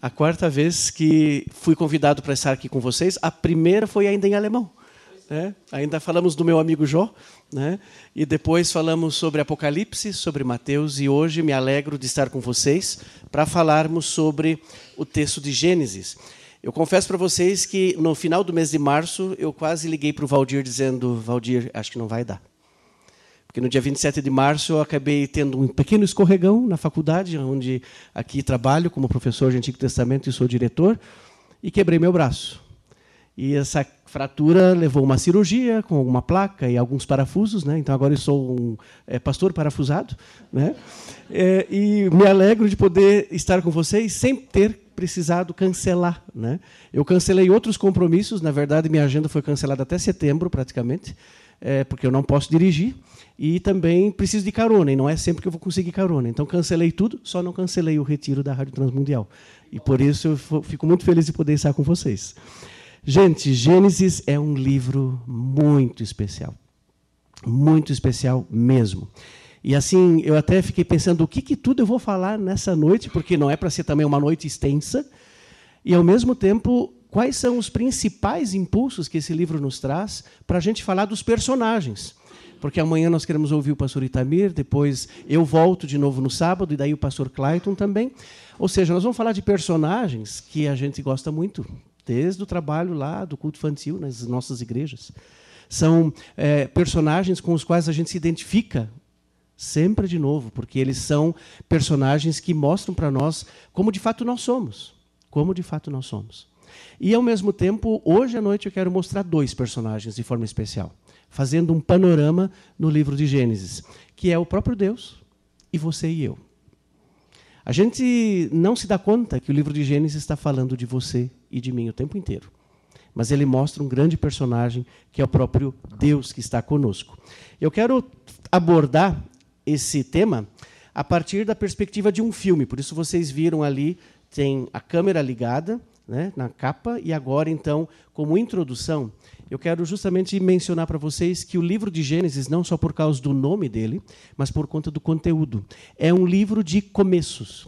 a quarta vez que fui convidado para estar aqui com vocês. A primeira foi ainda em alemão. Né? Ainda falamos do meu amigo Jó, né? e depois falamos sobre Apocalipse, sobre Mateus, e hoje me alegro de estar com vocês para falarmos sobre o texto de Gênesis. Eu confesso para vocês que no final do mês de março eu quase liguei para o Valdir dizendo: Valdir, acho que não vai dar. Porque no dia 27 de março eu acabei tendo um pequeno escorregão na faculdade, onde aqui trabalho como professor de Antigo Testamento e sou diretor, e quebrei meu braço. E essa fratura levou uma cirurgia com uma placa e alguns parafusos, né? Então agora eu sou um é, pastor parafusado, né? É, e me alegro de poder estar com vocês sem ter precisado cancelar, né? Eu cancelei outros compromissos, na verdade minha agenda foi cancelada até setembro praticamente, é, porque eu não posso dirigir. E também preciso de carona, e não é sempre que eu vou conseguir carona. Então cancelei tudo, só não cancelei o retiro da Rádio Transmundial. E por isso eu fico muito feliz de poder estar com vocês. Gente, Gênesis é um livro muito especial. Muito especial mesmo. E assim, eu até fiquei pensando o que, que tudo eu vou falar nessa noite, porque não é para ser também uma noite extensa. E ao mesmo tempo, quais são os principais impulsos que esse livro nos traz para a gente falar dos personagens porque amanhã nós queremos ouvir o pastor Itamir, depois eu volto de novo no sábado, e daí o pastor Clayton também. Ou seja, nós vamos falar de personagens que a gente gosta muito, desde o trabalho lá do culto infantil nas nossas igrejas. São é, personagens com os quais a gente se identifica sempre de novo, porque eles são personagens que mostram para nós como de fato nós somos. Como de fato nós somos. E, ao mesmo tempo, hoje à noite eu quero mostrar dois personagens de forma especial fazendo um panorama no livro de Gênesis, que é o próprio Deus e você e eu. A gente não se dá conta que o livro de Gênesis está falando de você e de mim o tempo inteiro. Mas ele mostra um grande personagem que é o próprio Deus que está conosco. Eu quero abordar esse tema a partir da perspectiva de um filme. Por isso vocês viram ali tem a câmera ligada, né, na capa e agora então como introdução eu quero justamente mencionar para vocês que o livro de Gênesis, não só por causa do nome dele, mas por conta do conteúdo, é um livro de começos.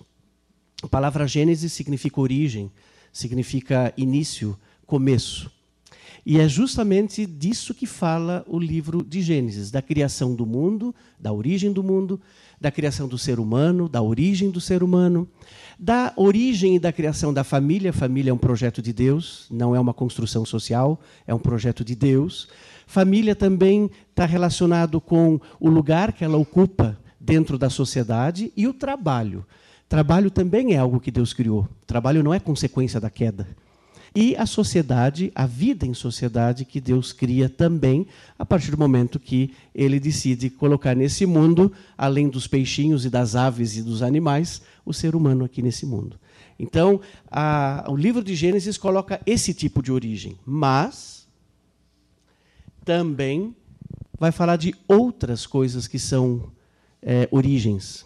A palavra Gênesis significa origem, significa início, começo. E é justamente disso que fala o livro de Gênesis, da criação do mundo, da origem do mundo, da criação do ser humano, da origem do ser humano, da origem e da criação da família. A família é um projeto de Deus, não é uma construção social, é um projeto de Deus. Família também está relacionado com o lugar que ela ocupa dentro da sociedade e o trabalho. Trabalho também é algo que Deus criou. Trabalho não é consequência da queda e a sociedade, a vida em sociedade que Deus cria também, a partir do momento que ele decide colocar nesse mundo, além dos peixinhos e das aves e dos animais, o ser humano aqui nesse mundo. Então, a, o livro de Gênesis coloca esse tipo de origem, mas também vai falar de outras coisas que são é, origens.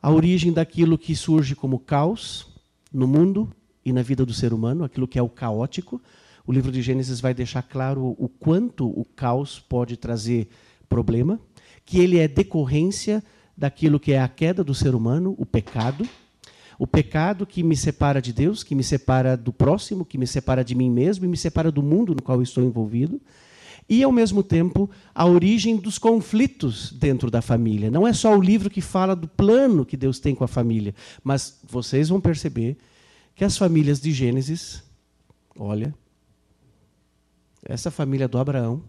A origem daquilo que surge como caos no mundo, e na vida do ser humano, aquilo que é o caótico. O livro de Gênesis vai deixar claro o quanto o caos pode trazer problema, que ele é decorrência daquilo que é a queda do ser humano, o pecado. O pecado que me separa de Deus, que me separa do próximo, que me separa de mim mesmo e me separa do mundo no qual estou envolvido. E, ao mesmo tempo, a origem dos conflitos dentro da família. Não é só o livro que fala do plano que Deus tem com a família, mas vocês vão perceber que as famílias de Gênesis, olha, essa família do Abraão,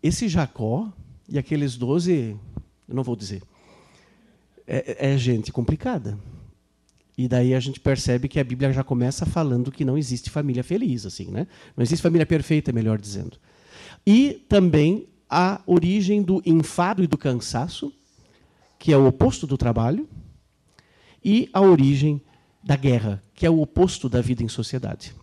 esse Jacó e aqueles doze, eu não vou dizer, é, é gente complicada. E daí a gente percebe que a Bíblia já começa falando que não existe família feliz, assim, né? Não existe família perfeita, melhor dizendo. E também a origem do enfado e do cansaço, que é o oposto do trabalho, e a origem da guerra, que é o oposto da vida em sociedade.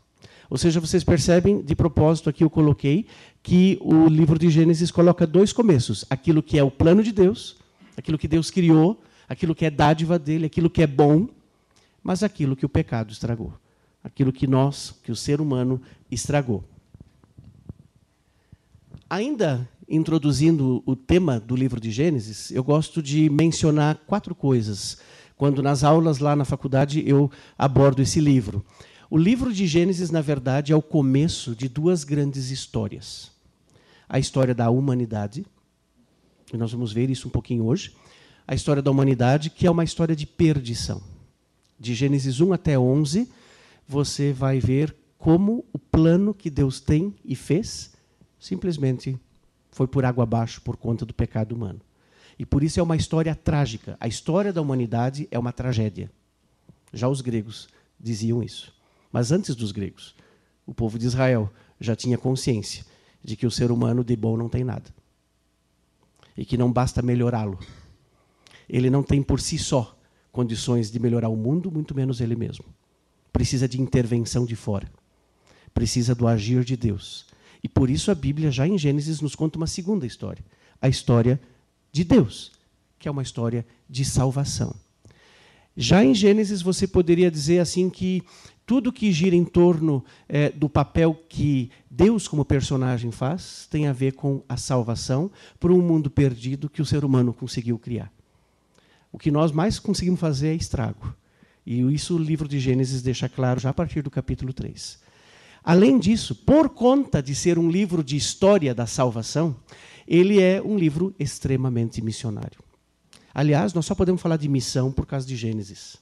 Ou seja, vocês percebem, de propósito aqui eu coloquei, que o livro de Gênesis coloca dois começos: aquilo que é o plano de Deus, aquilo que Deus criou, aquilo que é dádiva dele, aquilo que é bom, mas aquilo que o pecado estragou, aquilo que nós, que o ser humano estragou. Ainda introduzindo o tema do livro de Gênesis, eu gosto de mencionar quatro coisas quando nas aulas lá na faculdade eu abordo esse livro. O livro de Gênesis, na verdade, é o começo de duas grandes histórias. A história da humanidade, e nós vamos ver isso um pouquinho hoje. A história da humanidade, que é uma história de perdição. De Gênesis 1 até 11, você vai ver como o plano que Deus tem e fez simplesmente foi por água abaixo por conta do pecado humano. E por isso é uma história trágica. A história da humanidade é uma tragédia. Já os gregos diziam isso. Mas antes dos gregos, o povo de Israel já tinha consciência de que o ser humano de bom não tem nada. E que não basta melhorá-lo. Ele não tem por si só condições de melhorar o mundo, muito menos ele mesmo. Precisa de intervenção de fora. Precisa do agir de Deus. E por isso a Bíblia, já em Gênesis, nos conta uma segunda história. A história de Deus, que é uma história de salvação. Já em Gênesis, você poderia dizer assim que tudo que gira em torno é, do papel que Deus, como personagem, faz, tem a ver com a salvação por um mundo perdido que o ser humano conseguiu criar. O que nós mais conseguimos fazer é estrago. E isso o livro de Gênesis deixa claro já a partir do capítulo 3. Além disso, por conta de ser um livro de história da salvação, ele é um livro extremamente missionário. Aliás, nós só podemos falar de missão por causa de Gênesis.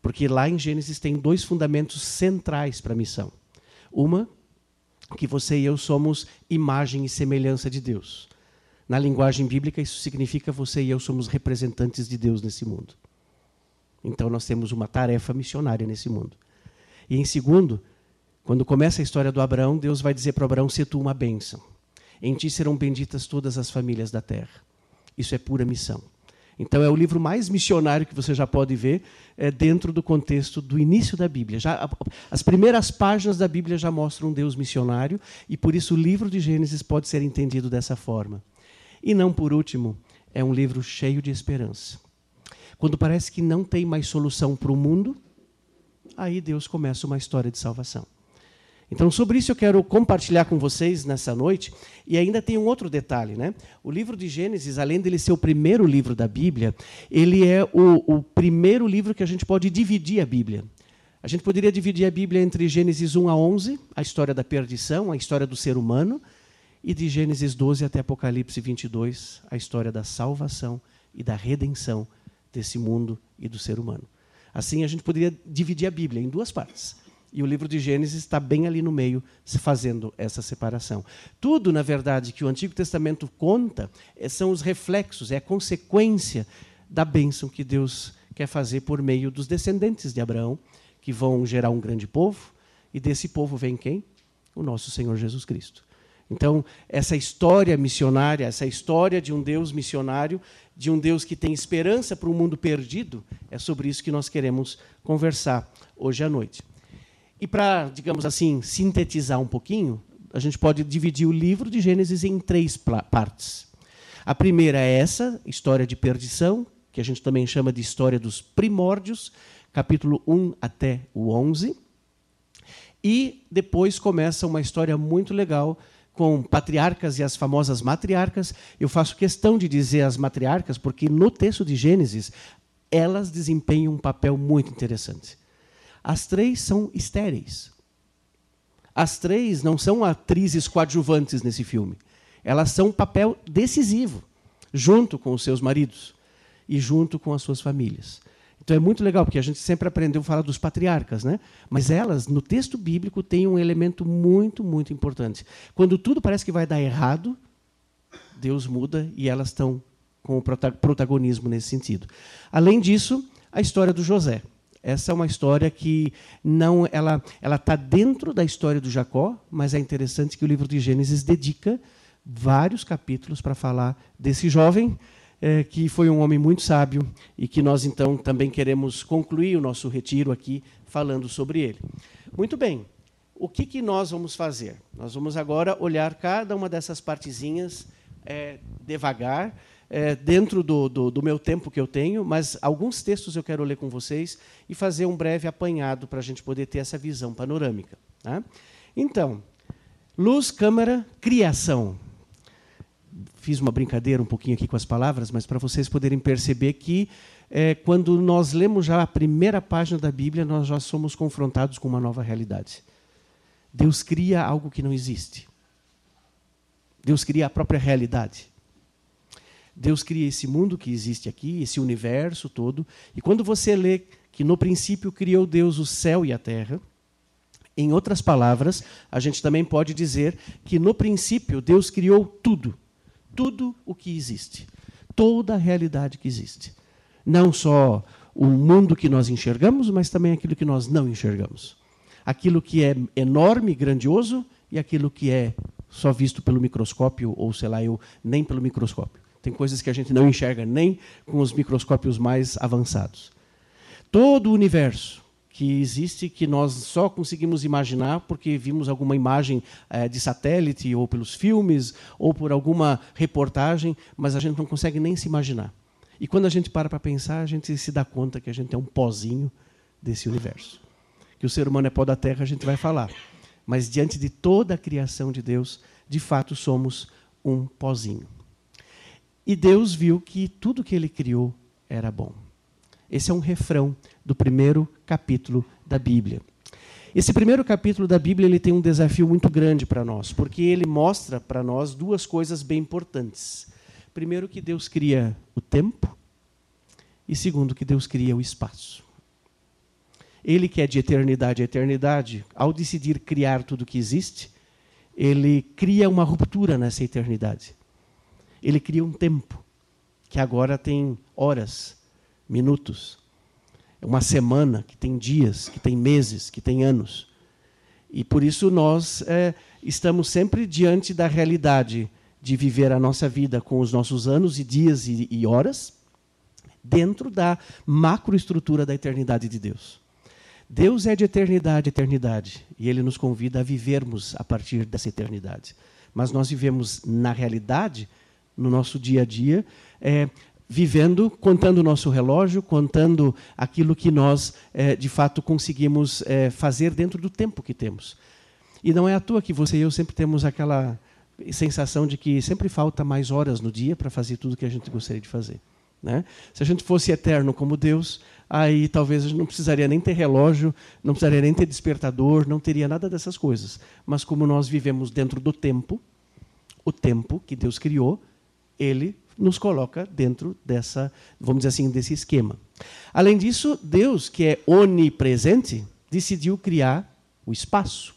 Porque lá em Gênesis tem dois fundamentos centrais para a missão. Uma, que você e eu somos imagem e semelhança de Deus. Na linguagem bíblica, isso significa você e eu somos representantes de Deus nesse mundo. Então nós temos uma tarefa missionária nesse mundo. E em segundo, quando começa a história do Abraão, Deus vai dizer para Abraão: "Se tu uma bênção. Em ti serão benditas todas as famílias da terra." Isso é pura missão. Então é o livro mais missionário que você já pode ver é, dentro do contexto do início da Bíblia. Já, as primeiras páginas da Bíblia já mostram um Deus missionário e por isso o livro de Gênesis pode ser entendido dessa forma. E não por último, é um livro cheio de esperança. Quando parece que não tem mais solução para o mundo, aí Deus começa uma história de salvação. Então, sobre isso eu quero compartilhar com vocês nessa noite. E ainda tem um outro detalhe, né? O livro de Gênesis, além dele ser o primeiro livro da Bíblia, ele é o, o primeiro livro que a gente pode dividir a Bíblia. A gente poderia dividir a Bíblia entre Gênesis 1 a 11, a história da perdição, a história do ser humano, e de Gênesis 12 até Apocalipse 22, a história da salvação e da redenção desse mundo e do ser humano. Assim, a gente poderia dividir a Bíblia em duas partes. E o livro de Gênesis está bem ali no meio, fazendo essa separação. Tudo, na verdade, que o Antigo Testamento conta eh, são os reflexos, é a consequência da bênção que Deus quer fazer por meio dos descendentes de Abraão, que vão gerar um grande povo, e desse povo vem quem? O nosso Senhor Jesus Cristo. Então, essa história missionária, essa história de um Deus missionário, de um Deus que tem esperança para um mundo perdido, é sobre isso que nós queremos conversar hoje à noite. E para, digamos assim, sintetizar um pouquinho, a gente pode dividir o livro de Gênesis em três partes. A primeira é essa, história de perdição, que a gente também chama de história dos primórdios, capítulo 1 até o 11. E depois começa uma história muito legal com patriarcas e as famosas matriarcas. Eu faço questão de dizer as matriarcas porque no texto de Gênesis elas desempenham um papel muito interessante. As três são estéreis. As três não são atrizes coadjuvantes nesse filme. Elas são um papel decisivo, junto com os seus maridos e junto com as suas famílias. Então é muito legal, porque a gente sempre aprendeu a falar dos patriarcas, né? mas elas, no texto bíblico, têm um elemento muito, muito importante. Quando tudo parece que vai dar errado, Deus muda e elas estão com o protagonismo nesse sentido. Além disso, a história do José. Essa é uma história que não ela ela está dentro da história do Jacó, mas é interessante que o livro de Gênesis dedica vários capítulos para falar desse jovem é, que foi um homem muito sábio e que nós então também queremos concluir o nosso retiro aqui falando sobre ele. Muito bem. O que, que nós vamos fazer? Nós vamos agora olhar cada uma dessas partezinhas é, devagar é, dentro do, do, do, meu tempo que eu tenho, mas alguns textos eu quero ler com vocês e fazer um breve apanhado para a gente poder ter essa visão panorâmica. Tá? Então, luz, câmara, criação. Fiz uma brincadeira um pouquinho aqui com as palavras, mas para vocês poderem perceber que é, quando nós lemos já a primeira página da Bíblia, nós já somos confrontados com uma nova realidade. Deus cria algo que não existe. Deus cria a própria realidade. Deus cria esse mundo que existe aqui, esse universo todo. E quando você lê que no princípio criou Deus o céu e a terra, em outras palavras, a gente também pode dizer que no princípio Deus criou tudo, tudo o que existe, toda a realidade que existe. Não só o mundo que nós enxergamos, mas também aquilo que nós não enxergamos. Aquilo que é enorme, grandioso e aquilo que é só visto pelo microscópio ou sei lá eu nem pelo microscópio. Tem coisas que a gente não enxerga nem com os microscópios mais avançados. Todo o universo que existe que nós só conseguimos imaginar porque vimos alguma imagem é, de satélite ou pelos filmes ou por alguma reportagem, mas a gente não consegue nem se imaginar. E quando a gente para para pensar, a gente se dá conta que a gente é um pozinho desse universo. Que o ser humano é pó da terra, a gente vai falar. Mas diante de toda a criação de Deus, de fato somos um pozinho. E Deus viu que tudo que ele criou era bom. Esse é um refrão do primeiro capítulo da Bíblia. Esse primeiro capítulo da Bíblia ele tem um desafio muito grande para nós, porque ele mostra para nós duas coisas bem importantes. Primeiro, que Deus cria o tempo, e segundo, que Deus cria o espaço. Ele que é de eternidade a eternidade, ao decidir criar tudo que existe, ele cria uma ruptura nessa eternidade ele cria um tempo que agora tem horas, minutos, uma semana que tem dias, que tem meses, que tem anos. E por isso nós é, estamos sempre diante da realidade de viver a nossa vida com os nossos anos e dias e, e horas dentro da macroestrutura da eternidade de Deus. Deus é de eternidade, eternidade, e Ele nos convida a vivermos a partir dessa eternidade. Mas nós vivemos na realidade no nosso dia a dia, é, vivendo, contando o nosso relógio, contando aquilo que nós, é, de fato, conseguimos é, fazer dentro do tempo que temos. E não é à toa que você e eu sempre temos aquela sensação de que sempre falta mais horas no dia para fazer tudo que a gente gostaria de fazer. Né? Se a gente fosse eterno como Deus, aí talvez a gente não precisaria nem ter relógio, não precisaria nem ter despertador, não teria nada dessas coisas. Mas como nós vivemos dentro do tempo, o tempo que Deus criou, ele nos coloca dentro dessa, vamos dizer assim, desse esquema. Além disso, Deus, que é onipresente, decidiu criar o espaço.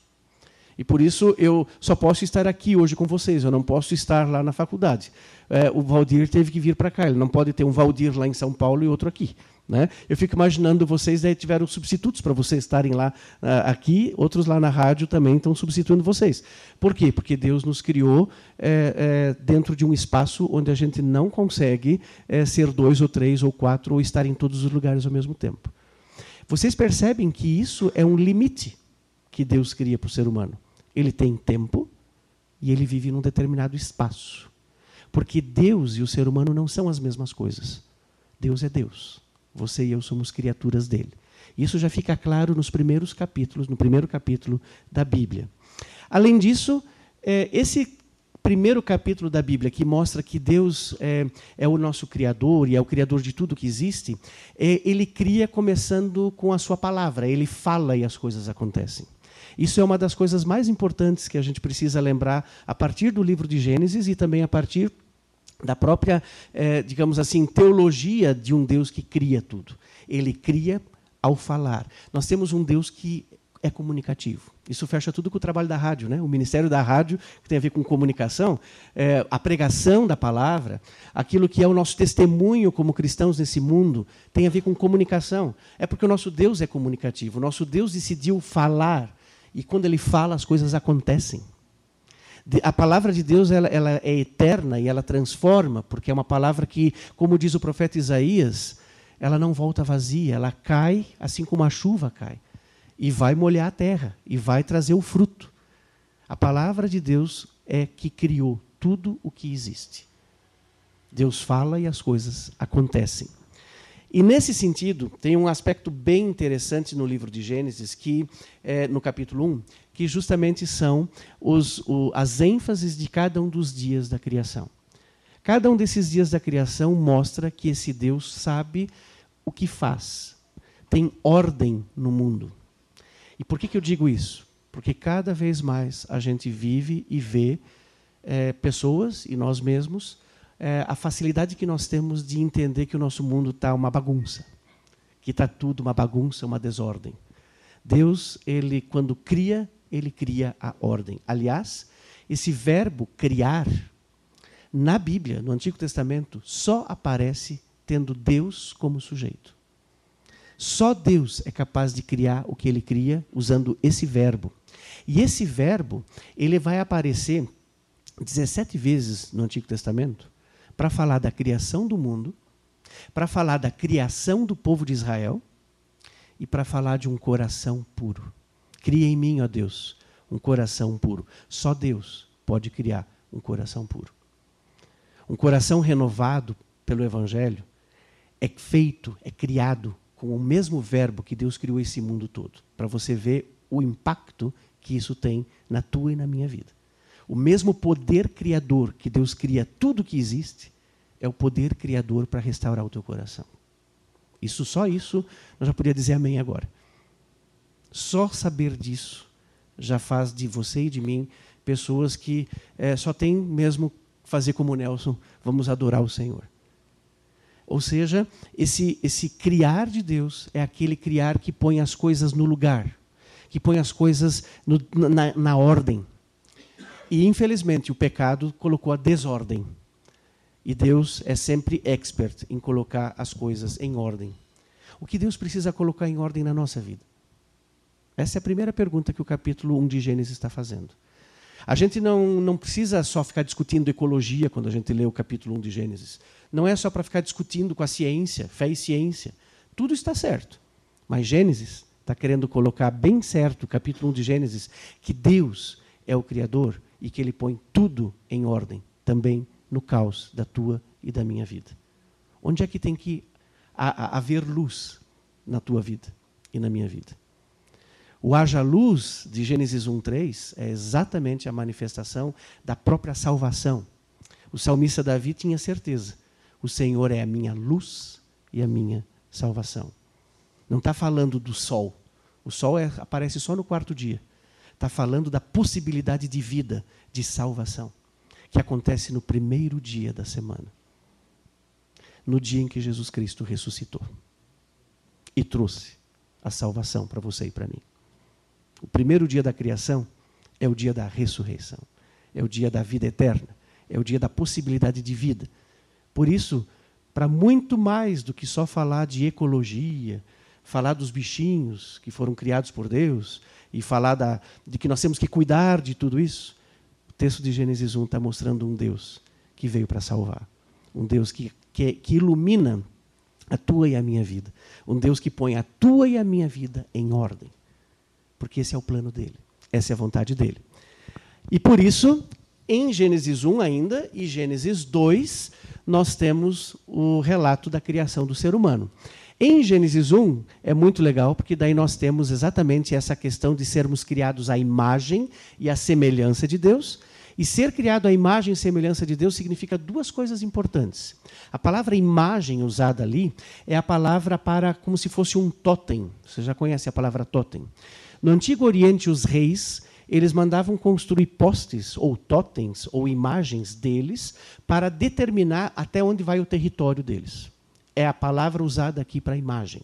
E por isso eu só posso estar aqui hoje com vocês, eu não posso estar lá na faculdade. É, o Valdir teve que vir para cá, ele não pode ter um Valdir lá em São Paulo e outro aqui. Né? Eu fico imaginando vocês aí tiveram substitutos para vocês estarem lá uh, aqui, outros lá na rádio também estão substituindo vocês. Por quê? Porque Deus nos criou é, é, dentro de um espaço onde a gente não consegue é, ser dois ou três ou quatro ou estar em todos os lugares ao mesmo tempo. Vocês percebem que isso é um limite que Deus cria para o ser humano. Ele tem tempo e ele vive num determinado espaço. Porque Deus e o ser humano não são as mesmas coisas. Deus é Deus. Você e eu somos criaturas dele. Isso já fica claro nos primeiros capítulos, no primeiro capítulo da Bíblia. Além disso, é, esse primeiro capítulo da Bíblia, que mostra que Deus é, é, o nosso Criador e é o Criador de tudo que existe, é, ele cria começando com a sua palavra, ele fala e as coisas acontecem. Isso é uma das coisas mais importantes que a gente precisa lembrar a partir do livro de Gênesis e também a partir da própria, eh, digamos assim, teologia de um Deus que cria tudo. Ele cria ao falar. Nós temos um Deus que é comunicativo. Isso fecha tudo com o trabalho da rádio, né? O ministério da rádio, que tem a ver com comunicação, é, a pregação da palavra, aquilo que é o nosso testemunho como cristãos nesse mundo, tem a ver com comunicação. É porque o nosso Deus é comunicativo. O nosso Deus decidiu falar. E quando ele fala, as coisas acontecem. A palavra de Deus ela, ela é eterna e ela transforma, porque é uma palavra que, como diz o profeta Isaías, ela não volta vazia, ela cai assim como a chuva cai e vai molhar a terra e vai trazer o fruto. A palavra de Deus é que criou tudo o que existe. Deus fala e as coisas acontecem. E nesse sentido, tem um aspecto bem interessante no livro de Gênesis, que é, no capítulo 1, que justamente são os, o, as ênfases de cada um dos dias da criação. Cada um desses dias da criação mostra que esse Deus sabe o que faz. Tem ordem no mundo. E por que, que eu digo isso? Porque cada vez mais a gente vive e vê é, pessoas e nós mesmos é, a facilidade que nós temos de entender que o nosso mundo está uma bagunça, que está tudo uma bagunça, uma desordem. Deus, ele quando cria, ele cria a ordem. Aliás, esse verbo criar na Bíblia, no Antigo Testamento, só aparece tendo Deus como sujeito. Só Deus é capaz de criar o que ele cria usando esse verbo. E esse verbo, ele vai aparecer 17 vezes no Antigo Testamento para falar da criação do mundo, para falar da criação do povo de Israel e para falar de um coração puro. Cria em mim, ó Deus, um coração puro. Só Deus pode criar um coração puro. Um coração renovado pelo Evangelho é feito, é criado com o mesmo verbo que Deus criou esse mundo todo, para você ver o impacto que isso tem na tua e na minha vida. O mesmo poder criador que Deus cria tudo que existe, é o poder criador para restaurar o teu coração. Isso, só isso, nós já poderia dizer amém agora. Só saber disso já faz de você e de mim pessoas que é, só tem mesmo fazer como Nelson, vamos adorar o Senhor. Ou seja, esse, esse criar de Deus é aquele criar que põe as coisas no lugar, que põe as coisas no, na, na ordem. E, infelizmente, o pecado colocou a desordem. E Deus é sempre expert em colocar as coisas em ordem. O que Deus precisa colocar em ordem na nossa vida? Essa é a primeira pergunta que o capítulo 1 de Gênesis está fazendo. A gente não, não precisa só ficar discutindo ecologia quando a gente lê o capítulo 1 de Gênesis. Não é só para ficar discutindo com a ciência, fé e ciência. Tudo está certo. Mas Gênesis está querendo colocar bem certo, o capítulo 1 de Gênesis, que Deus é o Criador e que ele põe tudo em ordem, também no caos da tua e da minha vida. Onde é que tem que haver luz na tua vida e na minha vida? O haja luz de Gênesis 1:3 é exatamente a manifestação da própria salvação. O salmista Davi tinha certeza: o Senhor é a minha luz e a minha salvação. Não está falando do sol. O sol é, aparece só no quarto dia está falando da possibilidade de vida, de salvação, que acontece no primeiro dia da semana. No dia em que Jesus Cristo ressuscitou e trouxe a salvação para você e para mim. O primeiro dia da criação é o dia da ressurreição, é o dia da vida eterna, é o dia da possibilidade de vida. Por isso, para muito mais do que só falar de ecologia, falar dos bichinhos que foram criados por Deus, e falar da, de que nós temos que cuidar de tudo isso, o texto de Gênesis 1 está mostrando um Deus que veio para salvar. Um Deus que, que, que ilumina a tua e a minha vida. Um Deus que põe a tua e a minha vida em ordem. Porque esse é o plano dele. Essa é a vontade dele. E por isso, em Gênesis 1 ainda e Gênesis 2, nós temos o relato da criação do ser humano. Em Gênesis 1 é muito legal, porque daí nós temos exatamente essa questão de sermos criados à imagem e à semelhança de Deus. E ser criado à imagem e semelhança de Deus significa duas coisas importantes. A palavra imagem usada ali é a palavra para como se fosse um totem. Você já conhece a palavra totem? No Antigo Oriente, os reis eles mandavam construir postes ou totens ou imagens deles para determinar até onde vai o território deles é a palavra usada aqui para imagem.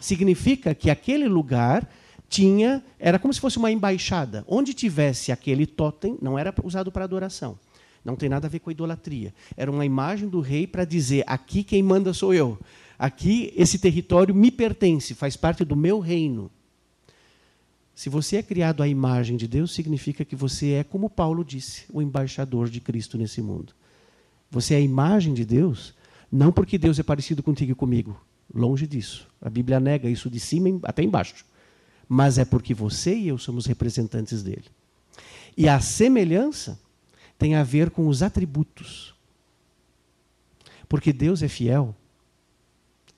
Significa que aquele lugar tinha, era como se fosse uma embaixada. Onde tivesse aquele totem, não era usado para adoração. Não tem nada a ver com a idolatria. Era uma imagem do rei para dizer: aqui quem manda sou eu. Aqui esse território me pertence, faz parte do meu reino. Se você é criado à imagem de Deus, significa que você é, como Paulo disse, o embaixador de Cristo nesse mundo. Você é a imagem de Deus, não porque Deus é parecido contigo e comigo. Longe disso. A Bíblia nega isso de cima até embaixo. Mas é porque você e eu somos representantes dele. E a semelhança tem a ver com os atributos. Porque Deus é fiel,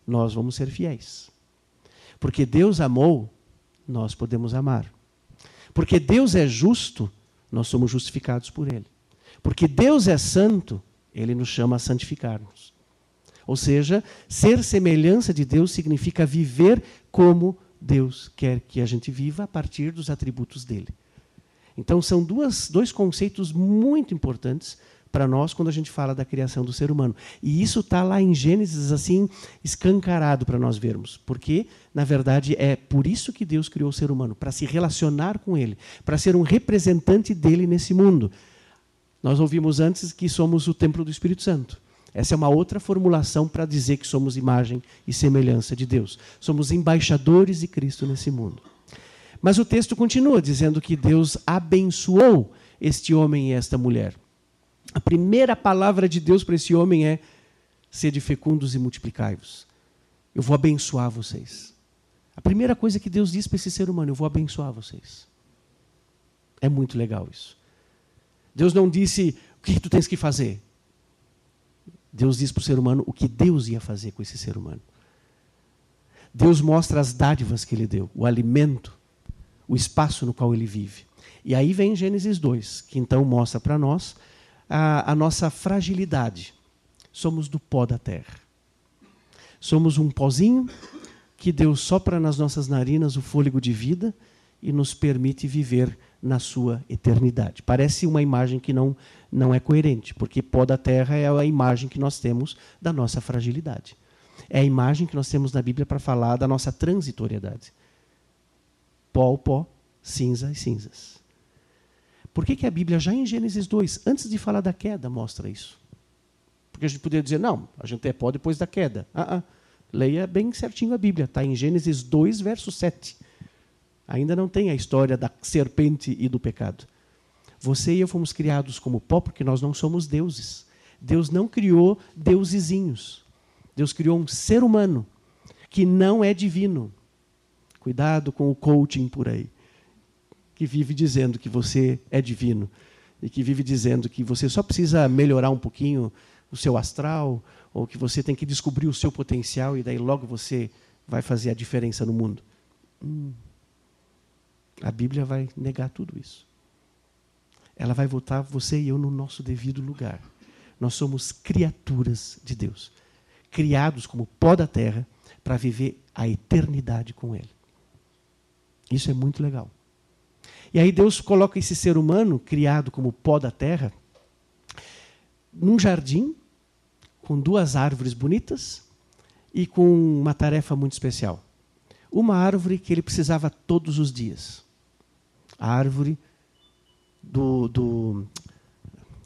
nós vamos ser fiéis. Porque Deus amou, nós podemos amar. Porque Deus é justo, nós somos justificados por Ele. Porque Deus é santo, Ele nos chama a santificar-nos. Ou seja, ser semelhança de Deus significa viver como Deus quer que a gente viva a partir dos atributos dele. Então, são duas, dois conceitos muito importantes para nós quando a gente fala da criação do ser humano. E isso está lá em Gênesis, assim, escancarado para nós vermos. Porque, na verdade, é por isso que Deus criou o ser humano para se relacionar com ele, para ser um representante dele nesse mundo. Nós ouvimos antes que somos o templo do Espírito Santo. Essa é uma outra formulação para dizer que somos imagem e semelhança de Deus. Somos embaixadores de Cristo nesse mundo. Mas o texto continua dizendo que Deus abençoou este homem e esta mulher. A primeira palavra de Deus para esse homem é: sede fecundos e multiplicai-vos. Eu vou abençoar vocês. A primeira coisa que Deus diz para esse ser humano: eu vou abençoar vocês. É muito legal isso. Deus não disse o que tu tens que fazer. Deus diz para o ser humano o que Deus ia fazer com esse ser humano. Deus mostra as dádivas que ele deu, o alimento, o espaço no qual ele vive. E aí vem Gênesis 2, que então mostra para nós a, a nossa fragilidade. Somos do pó da terra. Somos um pozinho que Deus sopra nas nossas narinas o fôlego de vida e nos permite viver na sua eternidade. Parece uma imagem que não, não é coerente, porque pó da terra é a imagem que nós temos da nossa fragilidade. É a imagem que nós temos na Bíblia para falar da nossa transitoriedade. Pó, pó, cinza e cinzas. Por que, que a Bíblia, já em Gênesis 2, antes de falar da queda, mostra isso? Porque a gente poderia dizer, não, a gente é pó depois da queda. Ah, ah. Leia bem certinho a Bíblia, está em Gênesis 2, verso 7. Ainda não tem a história da serpente e do pecado. Você e eu fomos criados como pó porque nós não somos deuses. Deus não criou deusezinhos. Deus criou um ser humano que não é divino. Cuidado com o coaching por aí, que vive dizendo que você é divino e que vive dizendo que você só precisa melhorar um pouquinho o seu astral ou que você tem que descobrir o seu potencial e daí logo você vai fazer a diferença no mundo. Hum. A Bíblia vai negar tudo isso. Ela vai voltar você e eu no nosso devido lugar. Nós somos criaturas de Deus, criados como pó da terra para viver a eternidade com Ele. Isso é muito legal. E aí Deus coloca esse ser humano, criado como pó da terra, num jardim, com duas árvores bonitas e com uma tarefa muito especial. Uma árvore que ele precisava todos os dias a árvore do, do,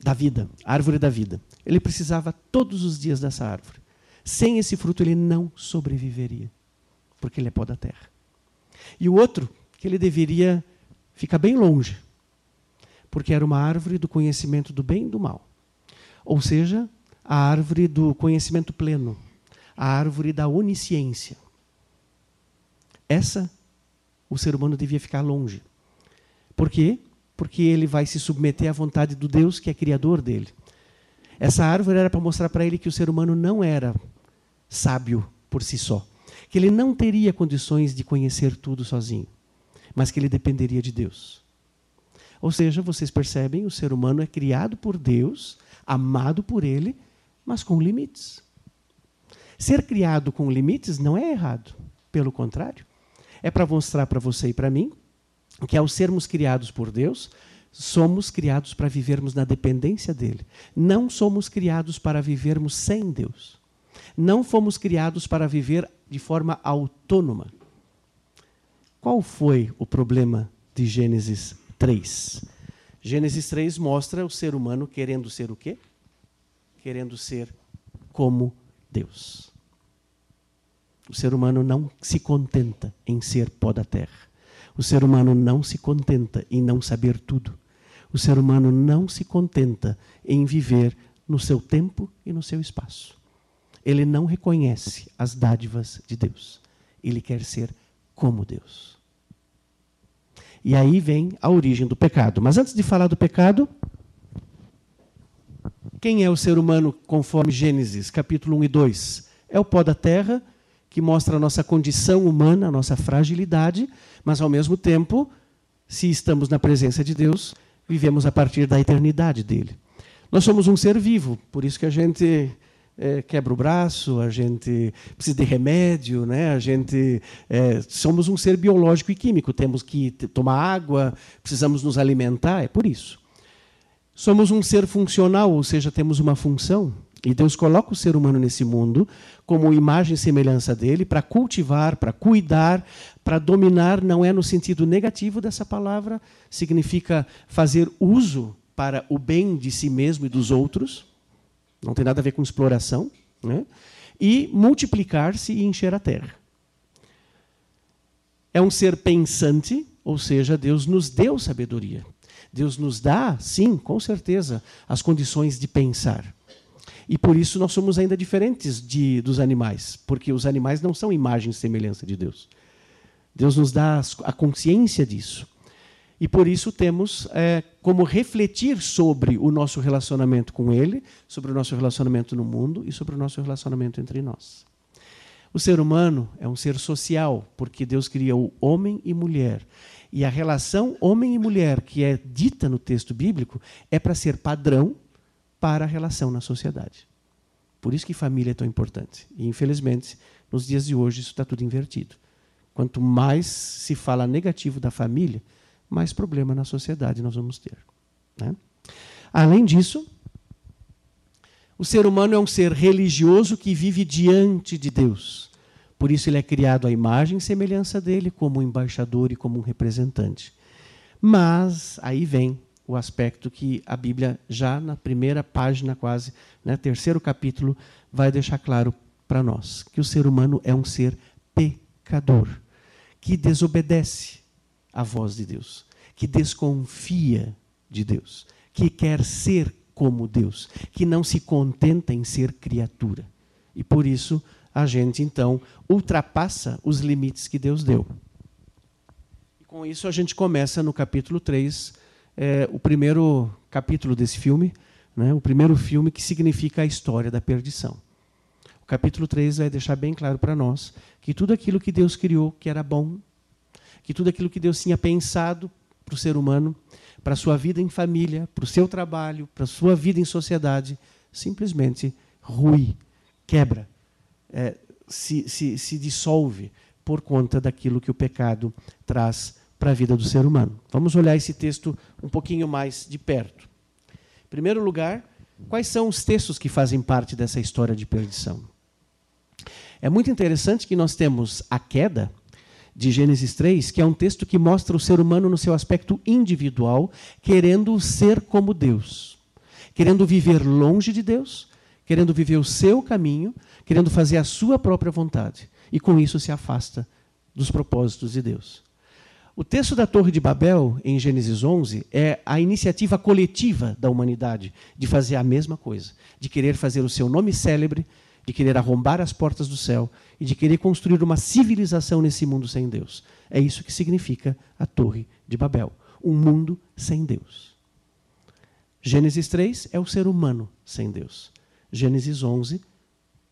da vida, árvore da vida. Ele precisava todos os dias dessa árvore. Sem esse fruto ele não sobreviveria, porque ele é pó da terra. E o outro, que ele deveria ficar bem longe, porque era uma árvore do conhecimento do bem e do mal. Ou seja, a árvore do conhecimento pleno, a árvore da onisciência. Essa o ser humano devia ficar longe. Por quê? Porque ele vai se submeter à vontade do Deus que é criador dele. Essa árvore era para mostrar para ele que o ser humano não era sábio por si só, que ele não teria condições de conhecer tudo sozinho, mas que ele dependeria de Deus. Ou seja, vocês percebem, o ser humano é criado por Deus, amado por ele, mas com limites. Ser criado com limites não é errado, pelo contrário, é para mostrar para você e para mim que ao sermos criados por Deus, somos criados para vivermos na dependência dele. Não somos criados para vivermos sem Deus. Não fomos criados para viver de forma autônoma. Qual foi o problema de Gênesis 3? Gênesis 3 mostra o ser humano querendo ser o quê? Querendo ser como Deus. O ser humano não se contenta em ser pó da terra. O ser humano não se contenta em não saber tudo. O ser humano não se contenta em viver no seu tempo e no seu espaço. Ele não reconhece as dádivas de Deus. Ele quer ser como Deus. E aí vem a origem do pecado. Mas antes de falar do pecado, quem é o ser humano conforme Gênesis, capítulo 1 e 2? É o pó da terra que mostra a nossa condição humana, a nossa fragilidade, mas ao mesmo tempo, se estamos na presença de Deus, vivemos a partir da eternidade dele. Nós somos um ser vivo, por isso que a gente é, quebra o braço, a gente precisa de remédio, né? a gente é, somos um ser biológico e químico, temos que tomar água, precisamos nos alimentar, é por isso. Somos um ser funcional, ou seja, temos uma função. E Deus coloca o ser humano nesse mundo como imagem e semelhança dele para cultivar, para cuidar, para dominar, não é no sentido negativo dessa palavra, significa fazer uso para o bem de si mesmo e dos outros não tem nada a ver com exploração, né? e multiplicar-se e encher a terra. É um ser pensante, ou seja, Deus nos deu sabedoria. Deus nos dá, sim, com certeza, as condições de pensar. E por isso nós somos ainda diferentes de, dos animais, porque os animais não são imagem e semelhança de Deus. Deus nos dá a consciência disso. E por isso temos é, como refletir sobre o nosso relacionamento com Ele, sobre o nosso relacionamento no mundo e sobre o nosso relacionamento entre nós. O ser humano é um ser social, porque Deus criou homem e mulher. E a relação homem e mulher, que é dita no texto bíblico, é para ser padrão para a relação na sociedade. Por isso que família é tão importante. E, infelizmente, nos dias de hoje, isso está tudo invertido. Quanto mais se fala negativo da família, mais problema na sociedade nós vamos ter. Né? Além disso, o ser humano é um ser religioso que vive diante de Deus. Por isso ele é criado à imagem e semelhança dele, como um embaixador e como um representante. Mas aí vem o aspecto que a Bíblia, já na primeira página, quase, né, terceiro capítulo, vai deixar claro para nós: que o ser humano é um ser pecador, que desobedece, a voz de Deus, que desconfia de Deus, que quer ser como Deus, que não se contenta em ser criatura. E por isso a gente então ultrapassa os limites que Deus deu. E com isso a gente começa no capítulo 3, é, o primeiro capítulo desse filme, né, o primeiro filme que significa a história da perdição. O capítulo 3 vai deixar bem claro para nós que tudo aquilo que Deus criou que era bom que tudo aquilo que Deus tinha pensado para o ser humano, para a sua vida em família, para o seu trabalho, para a sua vida em sociedade, simplesmente rui, quebra, é, se, se, se dissolve por conta daquilo que o pecado traz para a vida do ser humano. Vamos olhar esse texto um pouquinho mais de perto. Em primeiro lugar, quais são os textos que fazem parte dessa história de perdição? É muito interessante que nós temos a queda de Gênesis 3, que é um texto que mostra o ser humano no seu aspecto individual, querendo ser como Deus, querendo viver longe de Deus, querendo viver o seu caminho, querendo fazer a sua própria vontade. E com isso se afasta dos propósitos de Deus. O texto da Torre de Babel, em Gênesis 11, é a iniciativa coletiva da humanidade de fazer a mesma coisa, de querer fazer o seu nome célebre, de querer arrombar as portas do céu e de querer construir uma civilização nesse mundo sem Deus. É isso que significa a Torre de Babel um mundo sem Deus. Gênesis 3 é o ser humano sem Deus. Gênesis 11,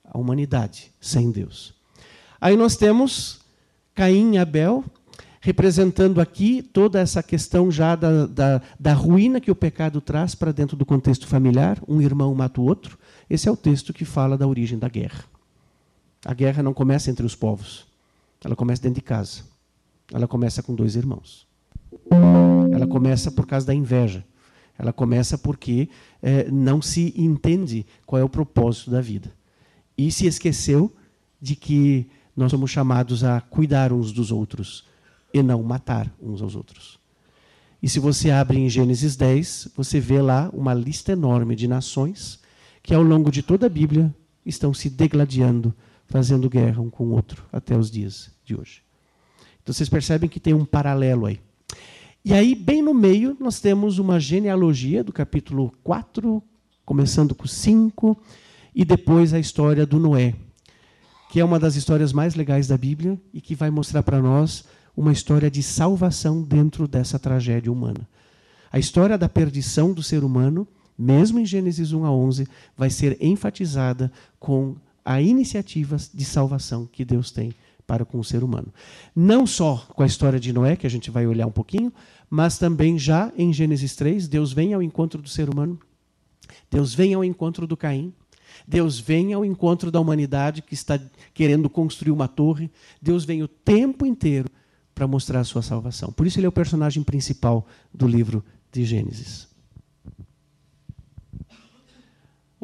a humanidade sem Deus. Aí nós temos Caim e Abel, representando aqui toda essa questão já da, da, da ruína que o pecado traz para dentro do contexto familiar. Um irmão mata o outro. Esse é o texto que fala da origem da guerra. A guerra não começa entre os povos, ela começa dentro de casa. Ela começa com dois irmãos. Ela começa por causa da inveja. Ela começa porque é, não se entende qual é o propósito da vida. E se esqueceu de que nós somos chamados a cuidar uns dos outros e não matar uns aos outros. E se você abre em Gênesis 10, você vê lá uma lista enorme de nações que ao longo de toda a Bíblia estão se degladiando, fazendo guerra um com o outro até os dias de hoje. Então vocês percebem que tem um paralelo aí. E aí, bem no meio, nós temos uma genealogia do capítulo 4, começando com 5, e depois a história do Noé, que é uma das histórias mais legais da Bíblia e que vai mostrar para nós uma história de salvação dentro dessa tragédia humana. A história da perdição do ser humano mesmo em Gênesis 1 a 11, vai ser enfatizada com a iniciativa de salvação que Deus tem para com o ser humano. Não só com a história de Noé, que a gente vai olhar um pouquinho, mas também já em Gênesis 3, Deus vem ao encontro do ser humano, Deus vem ao encontro do Caim, Deus vem ao encontro da humanidade que está querendo construir uma torre. Deus vem o tempo inteiro para mostrar a sua salvação. Por isso ele é o personagem principal do livro de Gênesis.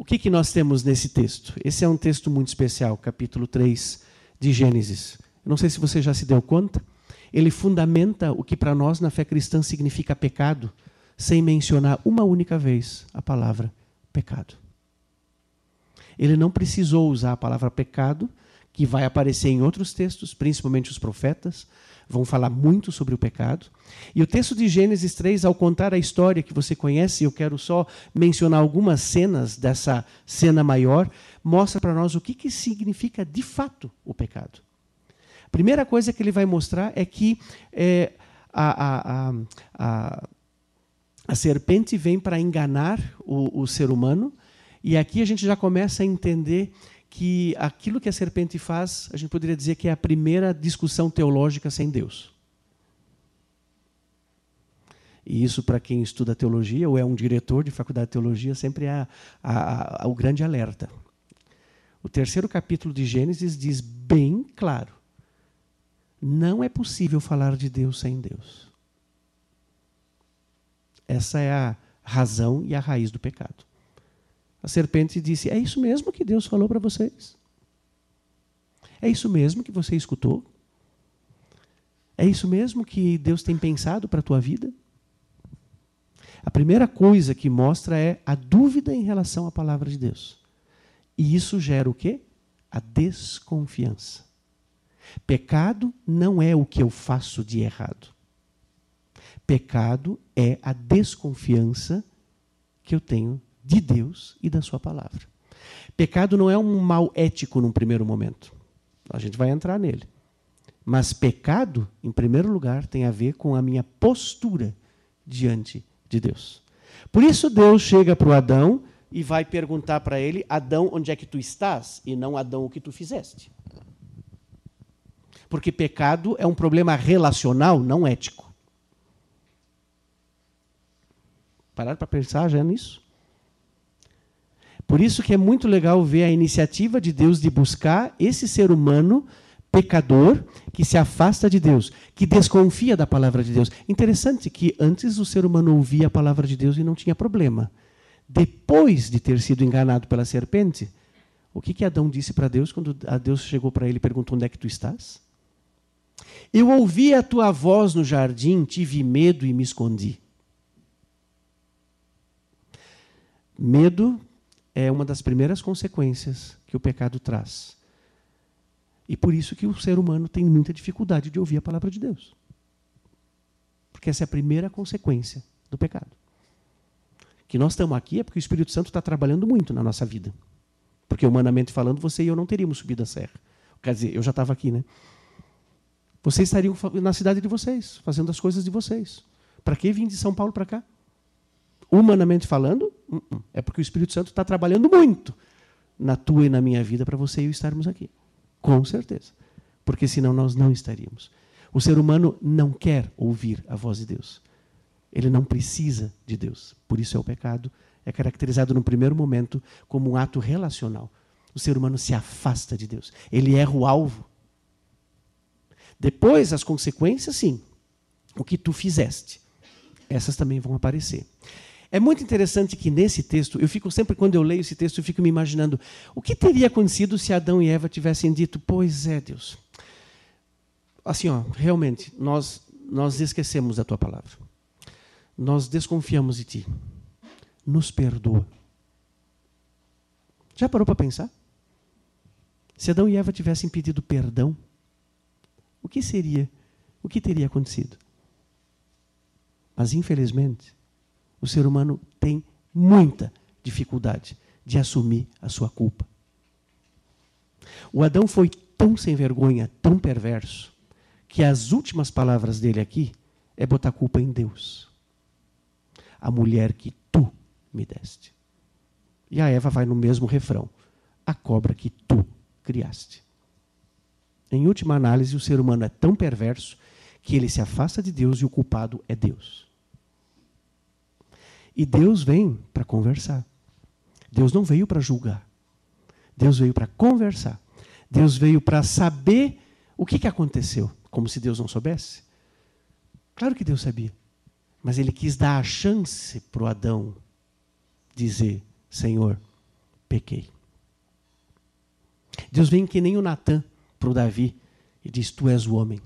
O que, que nós temos nesse texto? Esse é um texto muito especial, capítulo 3 de Gênesis. não sei se você já se deu conta. Ele fundamenta o que para nós na fé cristã significa pecado, sem mencionar uma única vez a palavra pecado. Ele não precisou usar a palavra pecado, que vai aparecer em outros textos, principalmente os profetas, vão falar muito sobre o pecado. E o texto de Gênesis 3, ao contar a história que você conhece, eu quero só mencionar algumas cenas dessa cena maior, mostra para nós o que, que significa de fato o pecado. A primeira coisa que ele vai mostrar é que é, a, a, a, a, serpente vem para enganar o, o ser humano, e aqui a gente já começa a entender que aquilo que a serpente faz, a gente poderia dizer que é a primeira discussão teológica sem Deus. E isso, para quem estuda teologia ou é um diretor de faculdade de teologia, sempre é a, o grande alerta. O terceiro capítulo de Gênesis diz bem claro: não é possível falar de Deus sem Deus. Essa é a razão e a raiz do pecado. A serpente disse: É isso mesmo que Deus falou para vocês? É isso mesmo que você escutou? É isso mesmo que Deus tem pensado para a tua vida? A primeira coisa que mostra é a dúvida em relação à palavra de Deus. E isso gera o quê? A desconfiança. Pecado não é o que eu faço de errado. Pecado é a desconfiança que eu tenho de Deus e da Sua palavra. Pecado não é um mal ético num primeiro momento. A gente vai entrar nele. Mas pecado, em primeiro lugar, tem a ver com a minha postura diante de Deus. Por isso Deus chega para o Adão e vai perguntar para ele: Adão, onde é que tu estás? E não Adão, o que tu fizeste. Porque pecado é um problema relacional, não ético. Parar para pensar já nisso? Por isso que é muito legal ver a iniciativa de Deus de buscar esse ser humano pecador que se afasta de Deus, que desconfia da palavra de Deus. Interessante que antes o ser humano ouvia a palavra de Deus e não tinha problema. Depois de ter sido enganado pela serpente, o que, que Adão disse para Deus quando a Deus chegou para ele e perguntou: Onde é que tu estás? Eu ouvi a tua voz no jardim, tive medo e me escondi. Medo é uma das primeiras consequências que o pecado traz. E por isso que o ser humano tem muita dificuldade de ouvir a palavra de Deus. Porque essa é a primeira consequência do pecado. Que nós estamos aqui é porque o Espírito Santo está trabalhando muito na nossa vida. Porque, humanamente falando, você e eu não teríamos subido a serra. Quer dizer, eu já estava aqui, né? Vocês estariam na cidade de vocês, fazendo as coisas de vocês. Para que vir de São Paulo para cá? Humanamente falando, uh -uh. é porque o Espírito Santo está trabalhando muito na tua e na minha vida para você e eu estarmos aqui. Com certeza. Porque senão nós não estaríamos. O ser humano não quer ouvir a voz de Deus. Ele não precisa de Deus. Por isso é o pecado. É caracterizado no primeiro momento como um ato relacional. O ser humano se afasta de Deus. Ele erra o alvo. Depois, as consequências, sim. O que tu fizeste. Essas também vão aparecer. É muito interessante que nesse texto, eu fico sempre, quando eu leio esse texto, eu fico me imaginando o que teria acontecido se Adão e Eva tivessem dito: Pois é, Deus. Assim, ó, realmente, nós, nós esquecemos da tua palavra. Nós desconfiamos de ti. Nos perdoa. Já parou para pensar? Se Adão e Eva tivessem pedido perdão, o que seria? O que teria acontecido? Mas, infelizmente, o ser humano tem muita dificuldade de assumir a sua culpa. O Adão foi tão sem vergonha, tão perverso, que as últimas palavras dele aqui é botar culpa em Deus. A mulher que tu me deste. E a Eva vai no mesmo refrão: a cobra que tu criaste. Em última análise, o ser humano é tão perverso que ele se afasta de Deus e o culpado é Deus. E Deus vem para conversar. Deus não veio para julgar. Deus veio para conversar. Deus veio para saber o que, que aconteceu, como se Deus não soubesse. Claro que Deus sabia. Mas ele quis dar a chance para o Adão dizer: Senhor, pequei. Deus vem que nem o Natan para o Davi e diz: Tu és o homem.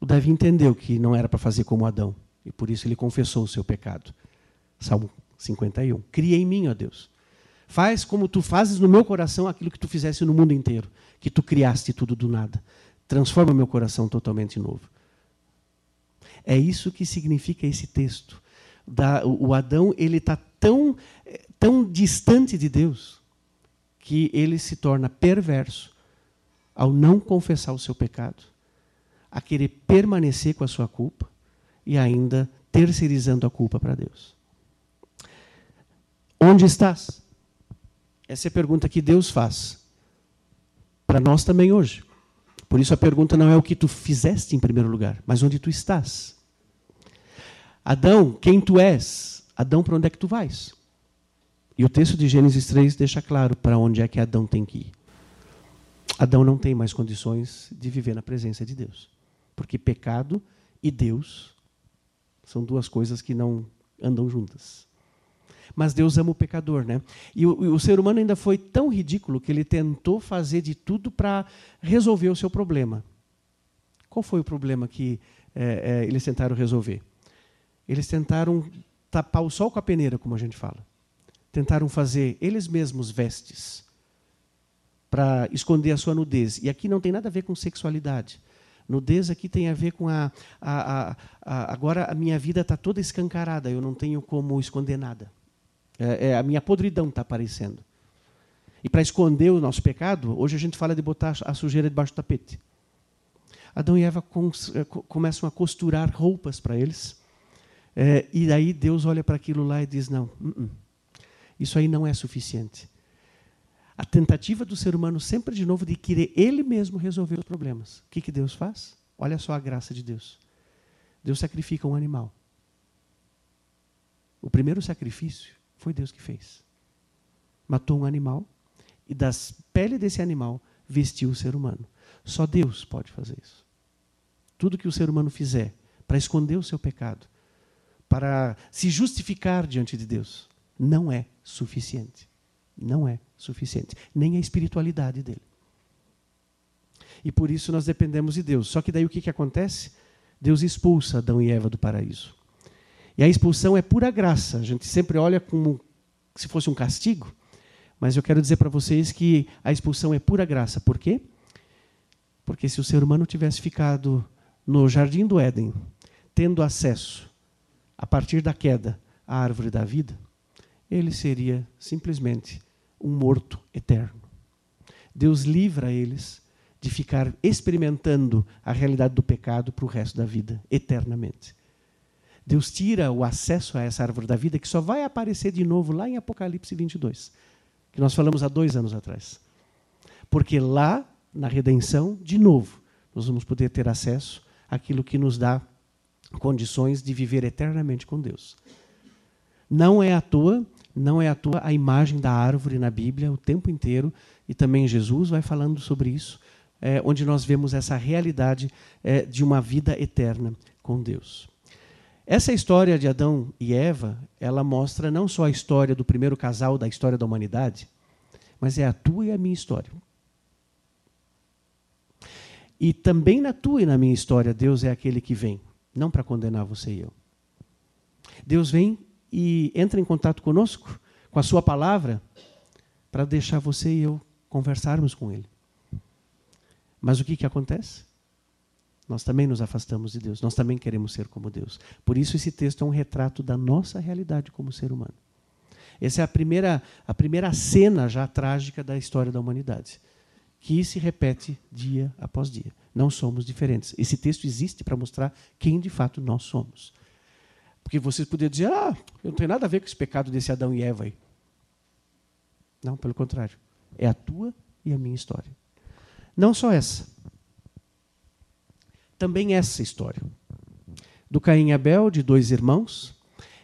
O Davi entendeu que não era para fazer como Adão e por isso ele confessou o seu pecado. Salmo 51. Cria em mim, ó Deus. Faz como tu fazes no meu coração aquilo que tu fizesse no mundo inteiro, que tu criaste tudo do nada. Transforma meu coração totalmente novo. É isso que significa esse texto. Da, o Adão ele está tão, tão distante de Deus que ele se torna perverso ao não confessar o seu pecado, a querer permanecer com a sua culpa e ainda terceirizando a culpa para Deus. Onde estás? Essa é a pergunta que Deus faz para nós também hoje. Por isso a pergunta não é o que tu fizeste em primeiro lugar, mas onde tu estás. Adão, quem tu és? Adão, para onde é que tu vais? E o texto de Gênesis 3 deixa claro para onde é que Adão tem que ir. Adão não tem mais condições de viver na presença de Deus. Porque pecado e Deus são duas coisas que não andam juntas. Mas Deus ama o pecador, né? E o, o ser humano ainda foi tão ridículo que ele tentou fazer de tudo para resolver o seu problema. Qual foi o problema que é, é, eles tentaram resolver? Eles tentaram tapar o sol com a peneira, como a gente fala. Tentaram fazer eles mesmos vestes para esconder a sua nudez. E aqui não tem nada a ver com sexualidade. Nudez aqui tem a ver com a. a, a, a agora a minha vida está toda escancarada, eu não tenho como esconder nada. É, é, a minha podridão está aparecendo. E para esconder o nosso pecado, hoje a gente fala de botar a sujeira debaixo do tapete. Adão e Eva é, começam a costurar roupas para eles. É, e daí Deus olha para aquilo lá e diz: não, uh -uh, isso aí não é suficiente. A tentativa do ser humano sempre de novo de querer ele mesmo resolver os problemas. O que, que Deus faz? Olha só a graça de Deus. Deus sacrifica um animal. O primeiro sacrifício foi Deus que fez. Matou um animal e das pele desse animal vestiu o ser humano. Só Deus pode fazer isso. Tudo que o ser humano fizer para esconder o seu pecado, para se justificar diante de Deus, não é suficiente. Não é suficiente. Nem a espiritualidade dele. E por isso nós dependemos de Deus. Só que daí o que, que acontece? Deus expulsa Adão e Eva do paraíso. E a expulsão é pura graça. A gente sempre olha como se fosse um castigo, mas eu quero dizer para vocês que a expulsão é pura graça. Por quê? Porque se o ser humano tivesse ficado no jardim do Éden, tendo acesso, a partir da queda, à árvore da vida, ele seria simplesmente um morto eterno. Deus livra eles de ficar experimentando a realidade do pecado para o resto da vida, eternamente. Deus tira o acesso a essa árvore da vida que só vai aparecer de novo lá em Apocalipse 22, que nós falamos há dois anos atrás. Porque lá, na redenção, de novo, nós vamos poder ter acesso àquilo que nos dá condições de viver eternamente com Deus. Não é à toa, não é à toa a imagem da árvore na Bíblia o tempo inteiro, e também Jesus vai falando sobre isso, é, onde nós vemos essa realidade é, de uma vida eterna com Deus. Essa história de Adão e Eva, ela mostra não só a história do primeiro casal da história da humanidade, mas é a tua e a minha história. E também na tua e na minha história, Deus é aquele que vem, não para condenar você e eu. Deus vem e entra em contato conosco, com a sua palavra, para deixar você e eu conversarmos com Ele. Mas o que, que acontece? Nós também nos afastamos de Deus, nós também queremos ser como Deus. Por isso, esse texto é um retrato da nossa realidade como ser humano. Essa é a primeira, a primeira cena já trágica da história da humanidade, que se repete dia após dia. Não somos diferentes. Esse texto existe para mostrar quem de fato nós somos. Porque vocês poderiam dizer, ah, eu não tenho nada a ver com esse pecado desse Adão e Eva aí. Não, pelo contrário. É a tua e a minha história. Não só essa também essa história. Do Caim e Abel, de dois irmãos,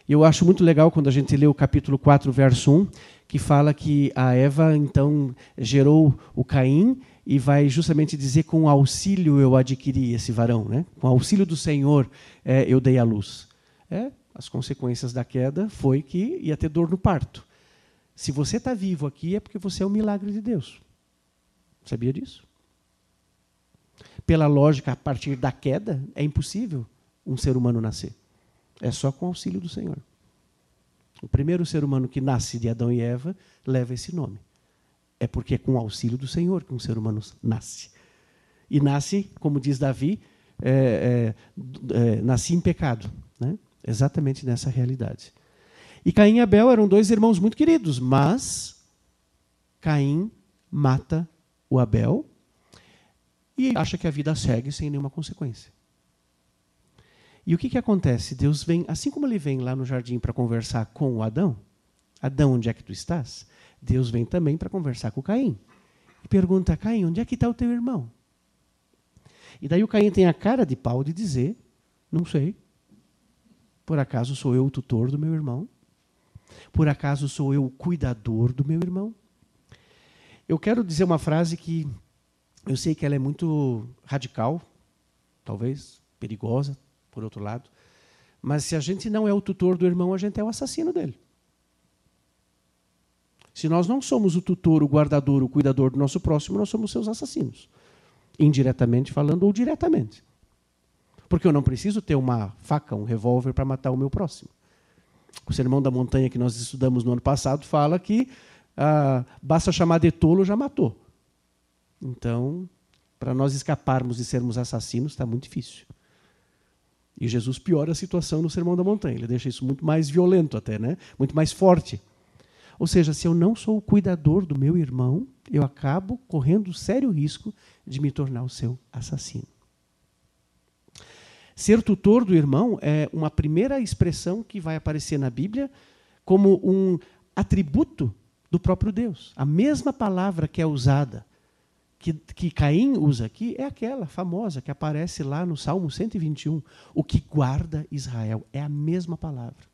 E eu acho muito legal quando a gente lê o capítulo 4, verso 1, que fala que a Eva então gerou o Caim e vai justamente dizer com auxílio eu adquiri esse varão, né? Com auxílio do Senhor é, eu dei a luz. É, as consequências da queda foi que ia ter dor no parto. Se você está vivo aqui é porque você é um milagre de Deus. Sabia disso? Pela lógica, a partir da queda é impossível um ser humano nascer. É só com o auxílio do Senhor. O primeiro ser humano que nasce de Adão e Eva leva esse nome. É porque é com o auxílio do Senhor que um ser humano nasce. E nasce, como diz Davi, é, é, é, nasci em pecado. Né? Exatamente nessa realidade. E Caim e Abel eram dois irmãos muito queridos, mas Caim mata o Abel e acha que a vida segue sem nenhuma consequência. E o que, que acontece? Deus vem, assim como ele vem lá no jardim para conversar com o Adão, Adão, onde é que tu estás? Deus vem também para conversar com Caim. E pergunta a Caim, onde é que está o teu irmão? E daí o Caim tem a cara de pau de dizer, não sei. Por acaso sou eu o tutor do meu irmão? Por acaso sou eu o cuidador do meu irmão? Eu quero dizer uma frase que eu sei que ela é muito radical, talvez perigosa, por outro lado. Mas se a gente não é o tutor do irmão, a gente é o assassino dele. Se nós não somos o tutor, o guardador, o cuidador do nosso próximo, nós somos seus assassinos. Indiretamente falando ou diretamente. Porque eu não preciso ter uma faca, um revólver para matar o meu próximo. O Sermão da Montanha que nós estudamos no ano passado fala que ah, basta chamar de tolo, já matou. Então, para nós escaparmos de sermos assassinos, está muito difícil. E Jesus piora a situação no Sermão da Montanha. Ele deixa isso muito mais violento até, né? Muito mais forte. Ou seja, se eu não sou o cuidador do meu irmão, eu acabo correndo sério risco de me tornar o seu assassino. Ser tutor do irmão é uma primeira expressão que vai aparecer na Bíblia como um atributo do próprio Deus. A mesma palavra que é usada que, que Caim usa aqui é aquela famosa que aparece lá no Salmo 121. O que guarda Israel. É a mesma palavra.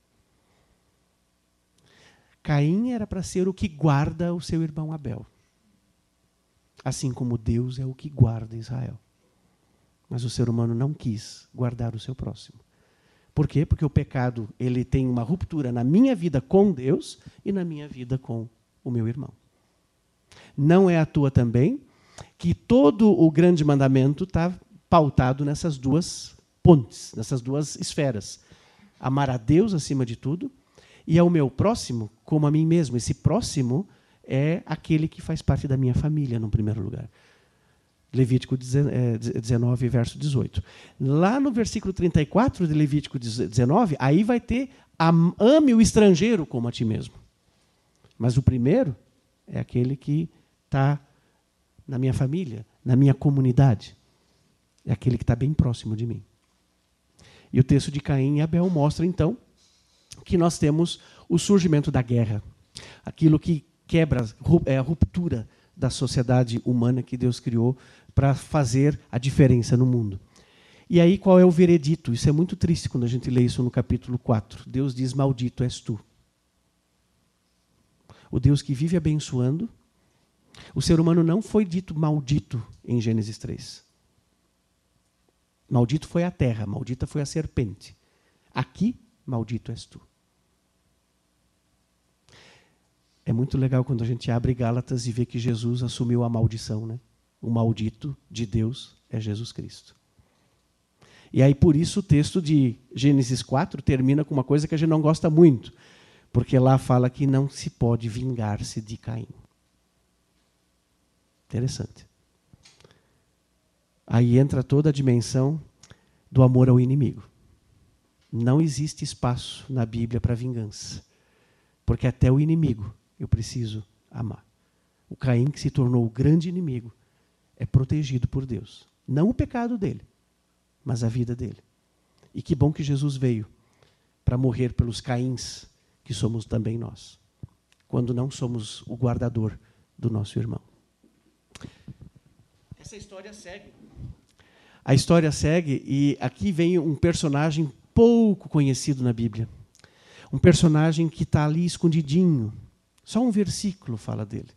Caim era para ser o que guarda o seu irmão Abel. Assim como Deus é o que guarda Israel. Mas o ser humano não quis guardar o seu próximo. Por quê? Porque o pecado ele tem uma ruptura na minha vida com Deus e na minha vida com o meu irmão. Não é à toa também que todo o grande mandamento está pautado nessas duas pontes, nessas duas esferas. Amar a Deus acima de tudo e ao meu próximo como a mim mesmo. Esse próximo é aquele que faz parte da minha família, no primeiro lugar. Levítico 19, é, verso 18. Lá no versículo 34 de Levítico 19, aí vai ter ame o estrangeiro como a ti mesmo. Mas o primeiro é aquele que está na minha família, na minha comunidade. É aquele que está bem próximo de mim. E o texto de Caim e Abel mostra, então, que nós temos o surgimento da guerra. Aquilo que quebra, é a ruptura da sociedade humana que Deus criou para fazer a diferença no mundo. E aí, qual é o veredito? Isso é muito triste quando a gente lê isso no capítulo 4. Deus diz: Maldito és tu. O Deus que vive abençoando o ser humano não foi dito maldito em Gênesis 3. Maldito foi a terra, maldita foi a serpente. Aqui, maldito és tu. É muito legal quando a gente abre Gálatas e vê que Jesus assumiu a maldição, né? O maldito de Deus é Jesus Cristo. E aí por isso o texto de Gênesis 4 termina com uma coisa que a gente não gosta muito, porque lá fala que não se pode vingar-se de Caim. Interessante. Aí entra toda a dimensão do amor ao inimigo. Não existe espaço na Bíblia para vingança. Porque até o inimigo eu preciso amar. O Caim, que se tornou o grande inimigo, é protegido por Deus. Não o pecado dele, mas a vida dele. E que bom que Jesus veio para morrer pelos Caíns, que somos também nós, quando não somos o guardador do nosso irmão. Essa história segue. A história segue e aqui vem um personagem pouco conhecido na Bíblia. Um personagem que está ali escondidinho. Só um versículo fala dele.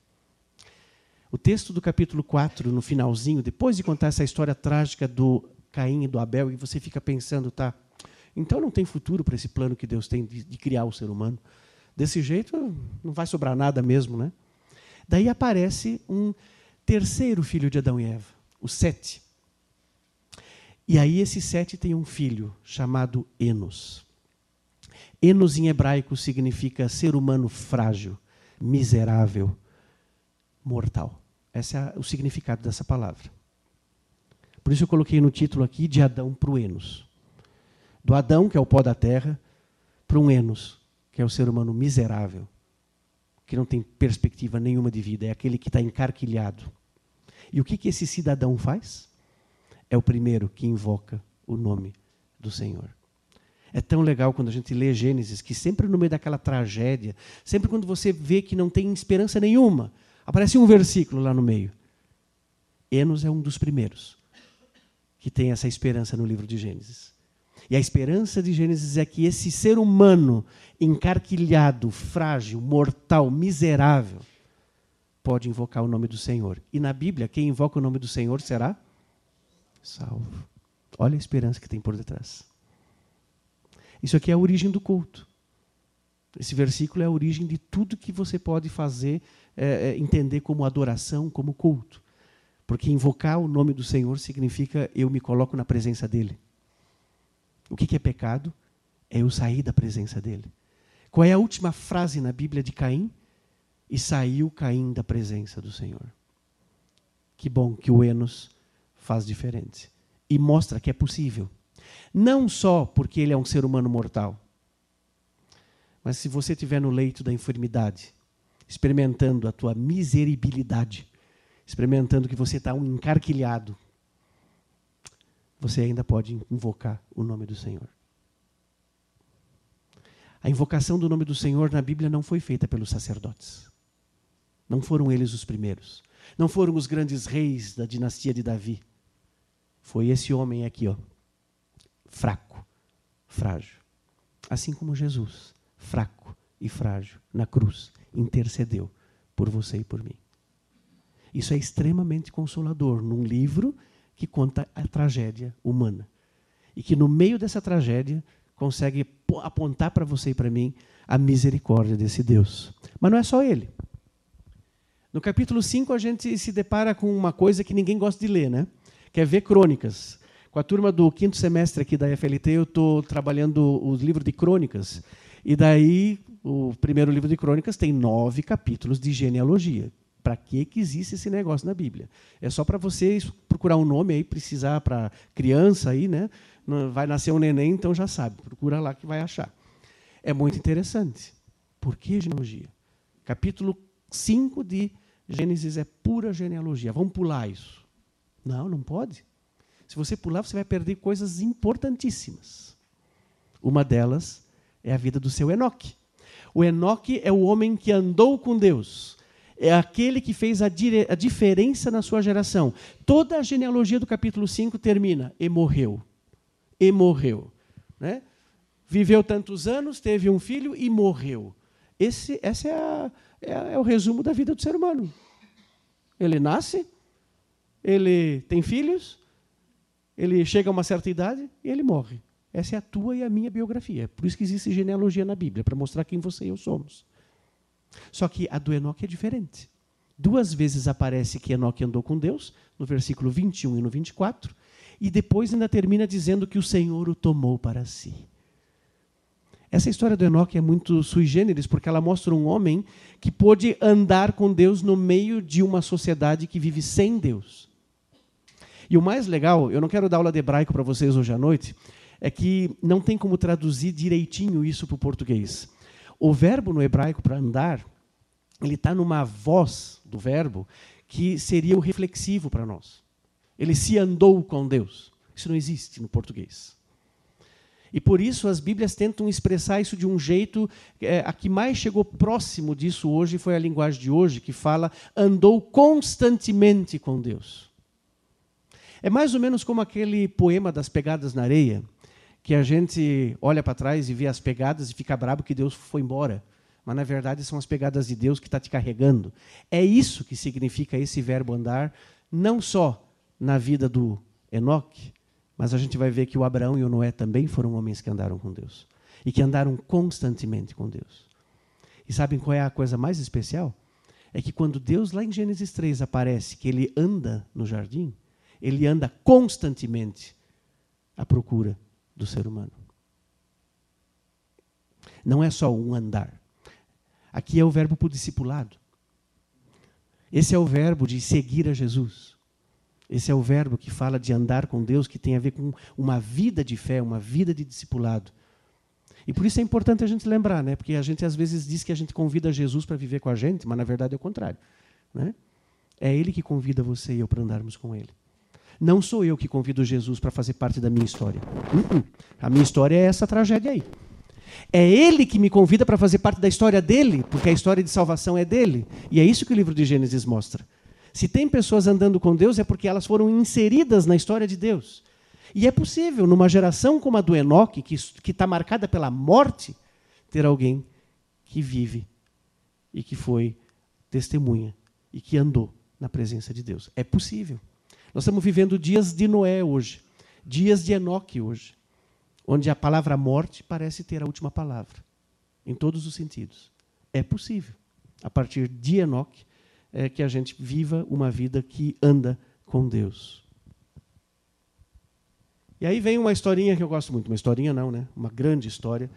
O texto do capítulo 4, no finalzinho, depois de contar essa história trágica do Caim e do Abel, e você fica pensando, tá, então não tem futuro para esse plano que Deus tem de, de, criar o ser humano. Desse jeito não vai sobrar nada mesmo, né? Daí aparece um terceiro filho de Adão e Eva, o Sete. E aí esse Sete tem um filho chamado Enos. Enos em hebraico significa ser humano frágil, miserável, mortal. Esse é o significado dessa palavra. Por isso eu coloquei no título aqui de Adão para o Enos. Do Adão, que é o pó da terra, para um Enos, que é o ser humano miserável, que não tem perspectiva nenhuma de vida, é aquele que está encarquilhado. E o que, que esse cidadão faz? É o primeiro que invoca o nome do Senhor. É tão legal quando a gente lê Gênesis, que sempre no meio daquela tragédia, sempre quando você vê que não tem esperança nenhuma, aparece um versículo lá no meio. Enos é um dos primeiros que tem essa esperança no livro de Gênesis. E a esperança de Gênesis é que esse ser humano encarquilhado, frágil, mortal, miserável, pode invocar o nome do Senhor. E na Bíblia, quem invoca o nome do Senhor será salvo. Olha a esperança que tem por detrás. Isso aqui é a origem do culto. Esse versículo é a origem de tudo que você pode fazer, é, é, entender como adoração, como culto. Porque invocar o nome do Senhor significa eu me coloco na presença dEle. O que, que é pecado? É eu sair da presença dEle. Qual é a última frase na Bíblia de Caim? E saiu Caim da presença do Senhor. Que bom que o Enos faz diferente. E mostra que é possível. Não só porque ele é um ser humano mortal, mas se você estiver no leito da enfermidade, experimentando a tua miseribilidade, experimentando que você está um encarquilhado, você ainda pode invocar o nome do Senhor. A invocação do nome do Senhor na Bíblia não foi feita pelos sacerdotes. Não foram eles os primeiros. Não foram os grandes reis da dinastia de Davi. Foi esse homem aqui, ó, fraco, frágil. Assim como Jesus, fraco e frágil, na cruz, intercedeu por você e por mim. Isso é extremamente consolador num livro que conta a tragédia humana. E que no meio dessa tragédia consegue apontar para você e para mim a misericórdia desse Deus. Mas não é só ele. No capítulo 5 a gente se depara com uma coisa que ninguém gosta de ler, né? Que é ver crônicas. Com a turma do quinto semestre aqui da FLT, eu estou trabalhando os livros de crônicas. E daí, o primeiro livro de crônicas tem nove capítulos de genealogia. Para que, que existe esse negócio na Bíblia? É só para vocês procurar um nome aí, precisar para criança aí, né? Vai nascer um neném, então já sabe. Procura lá que vai achar. É muito interessante. Por que genealogia? Capítulo 5 de Gênesis é pura genealogia. Vamos pular isso. Não, não pode. Se você pular, você vai perder coisas importantíssimas. Uma delas é a vida do seu Enoque. O Enoque é o homem que andou com Deus. É aquele que fez a, a diferença na sua geração. Toda a genealogia do capítulo 5 termina e morreu. E morreu. Né? Viveu tantos anos, teve um filho e morreu. Esse, essa é, a, é, é o resumo da vida do ser humano. Ele nasce, ele tem filhos, ele chega a uma certa idade e ele morre. Essa é a tua e a minha biografia. É por isso que existe genealogia na Bíblia, para mostrar quem você e eu somos. Só que a do Enoque é diferente. Duas vezes aparece que Enoque andou com Deus, no versículo 21 e no 24, e depois ainda termina dizendo que o Senhor o tomou para si. Essa história do Enoque é muito sui generis, porque ela mostra um homem que pôde andar com Deus no meio de uma sociedade que vive sem Deus. E o mais legal, eu não quero dar aula de hebraico para vocês hoje à noite, é que não tem como traduzir direitinho isso para o português. O verbo no hebraico para andar, ele está numa voz do verbo que seria o reflexivo para nós. Ele se andou com Deus. Isso não existe no português. E por isso as Bíblias tentam expressar isso de um jeito. É, a que mais chegou próximo disso hoje foi a linguagem de hoje, que fala andou constantemente com Deus. É mais ou menos como aquele poema das pegadas na areia, que a gente olha para trás e vê as pegadas e fica bravo que Deus foi embora. Mas na verdade são as pegadas de Deus que está te carregando. É isso que significa esse verbo andar, não só na vida do Enoque, mas a gente vai ver que o Abraão e o Noé também foram homens que andaram com Deus e que andaram constantemente com Deus. E sabem qual é a coisa mais especial? É que quando Deus, lá em Gênesis 3, aparece que ele anda no jardim, ele anda constantemente à procura do ser humano. Não é só um andar. Aqui é o verbo para o discipulado. Esse é o verbo de seguir a Jesus. Esse é o verbo que fala de andar com Deus, que tem a ver com uma vida de fé, uma vida de discipulado. E por isso é importante a gente lembrar, né? porque a gente às vezes diz que a gente convida Jesus para viver com a gente, mas na verdade é o contrário. Né? É Ele que convida você e eu para andarmos com Ele. Não sou eu que convido Jesus para fazer parte da minha história. Uh -uh. A minha história é essa tragédia aí. É Ele que me convida para fazer parte da história dele, porque a história de salvação é dele. E é isso que o livro de Gênesis mostra. Se tem pessoas andando com Deus, é porque elas foram inseridas na história de Deus. E é possível, numa geração como a do Enoque, que está marcada pela morte, ter alguém que vive e que foi testemunha e que andou na presença de Deus. É possível. Nós estamos vivendo dias de Noé hoje, dias de Enoque hoje, onde a palavra morte parece ter a última palavra, em todos os sentidos. É possível, a partir de Enoque, é, que a gente viva uma vida que anda com Deus. E aí vem uma historinha que eu gosto muito. Uma historinha não, né? Uma grande história.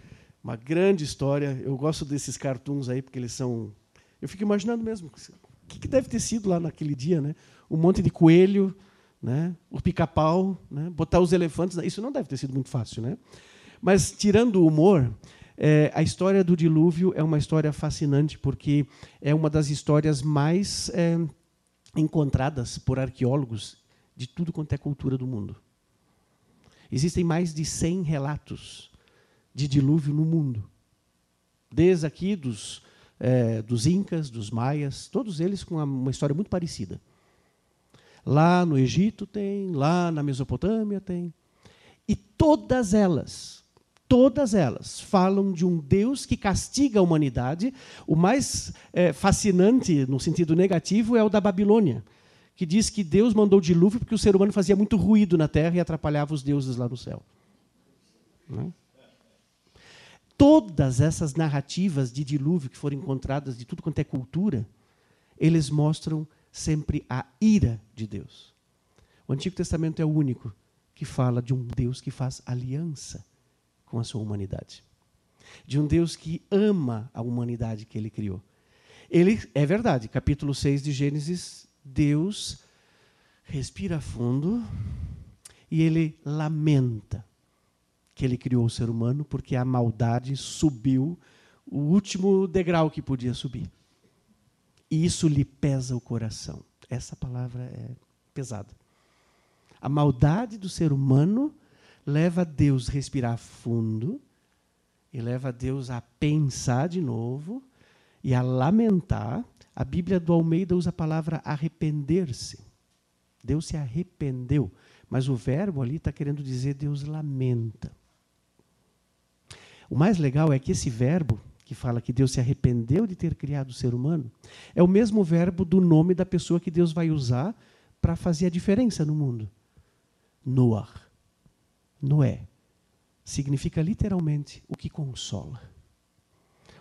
Uma grande história. Eu gosto desses cartoons aí, porque eles são. Eu fico imaginando mesmo. O que, que deve ter sido lá naquele dia, né? Um monte de coelho, né? o pica-pau, né? botar os elefantes. Isso não deve ter sido muito fácil, né? Mas, tirando o humor, é, a história do dilúvio é uma história fascinante, porque é uma das histórias mais é, encontradas por arqueólogos de tudo quanto é cultura do mundo. Existem mais de 100 relatos de dilúvio no mundo. Desde aqui dos, é, dos Incas, dos Maias, todos eles com uma, uma história muito parecida. Lá no Egito tem, lá na Mesopotâmia tem. E todas elas todas elas falam de um Deus que castiga a humanidade. O mais é, fascinante, no sentido negativo, é o da Babilônia, que diz que Deus mandou dilúvio porque o ser humano fazia muito ruído na terra e atrapalhava os deuses lá no céu. Né? Todas essas narrativas de dilúvio que foram encontradas de tudo quanto é cultura, eles mostram sempre a ira de Deus. O Antigo Testamento é o único que fala de um Deus que faz aliança com a sua humanidade. De um Deus que ama a humanidade que ele criou. Ele é verdade, capítulo 6 de Gênesis, Deus respira fundo e ele lamenta que ele criou o ser humano porque a maldade subiu o último degrau que podia subir. E isso lhe pesa o coração. Essa palavra é pesada. A maldade do ser humano leva Deus a respirar fundo e leva Deus a pensar de novo e a lamentar. A Bíblia do Almeida usa a palavra arrepender-se. Deus se arrependeu, mas o verbo ali está querendo dizer Deus lamenta. O mais legal é que esse verbo, que fala que Deus se arrependeu de ter criado o ser humano, é o mesmo verbo do nome da pessoa que Deus vai usar para fazer a diferença no mundo. Noah. Noé significa literalmente o que consola.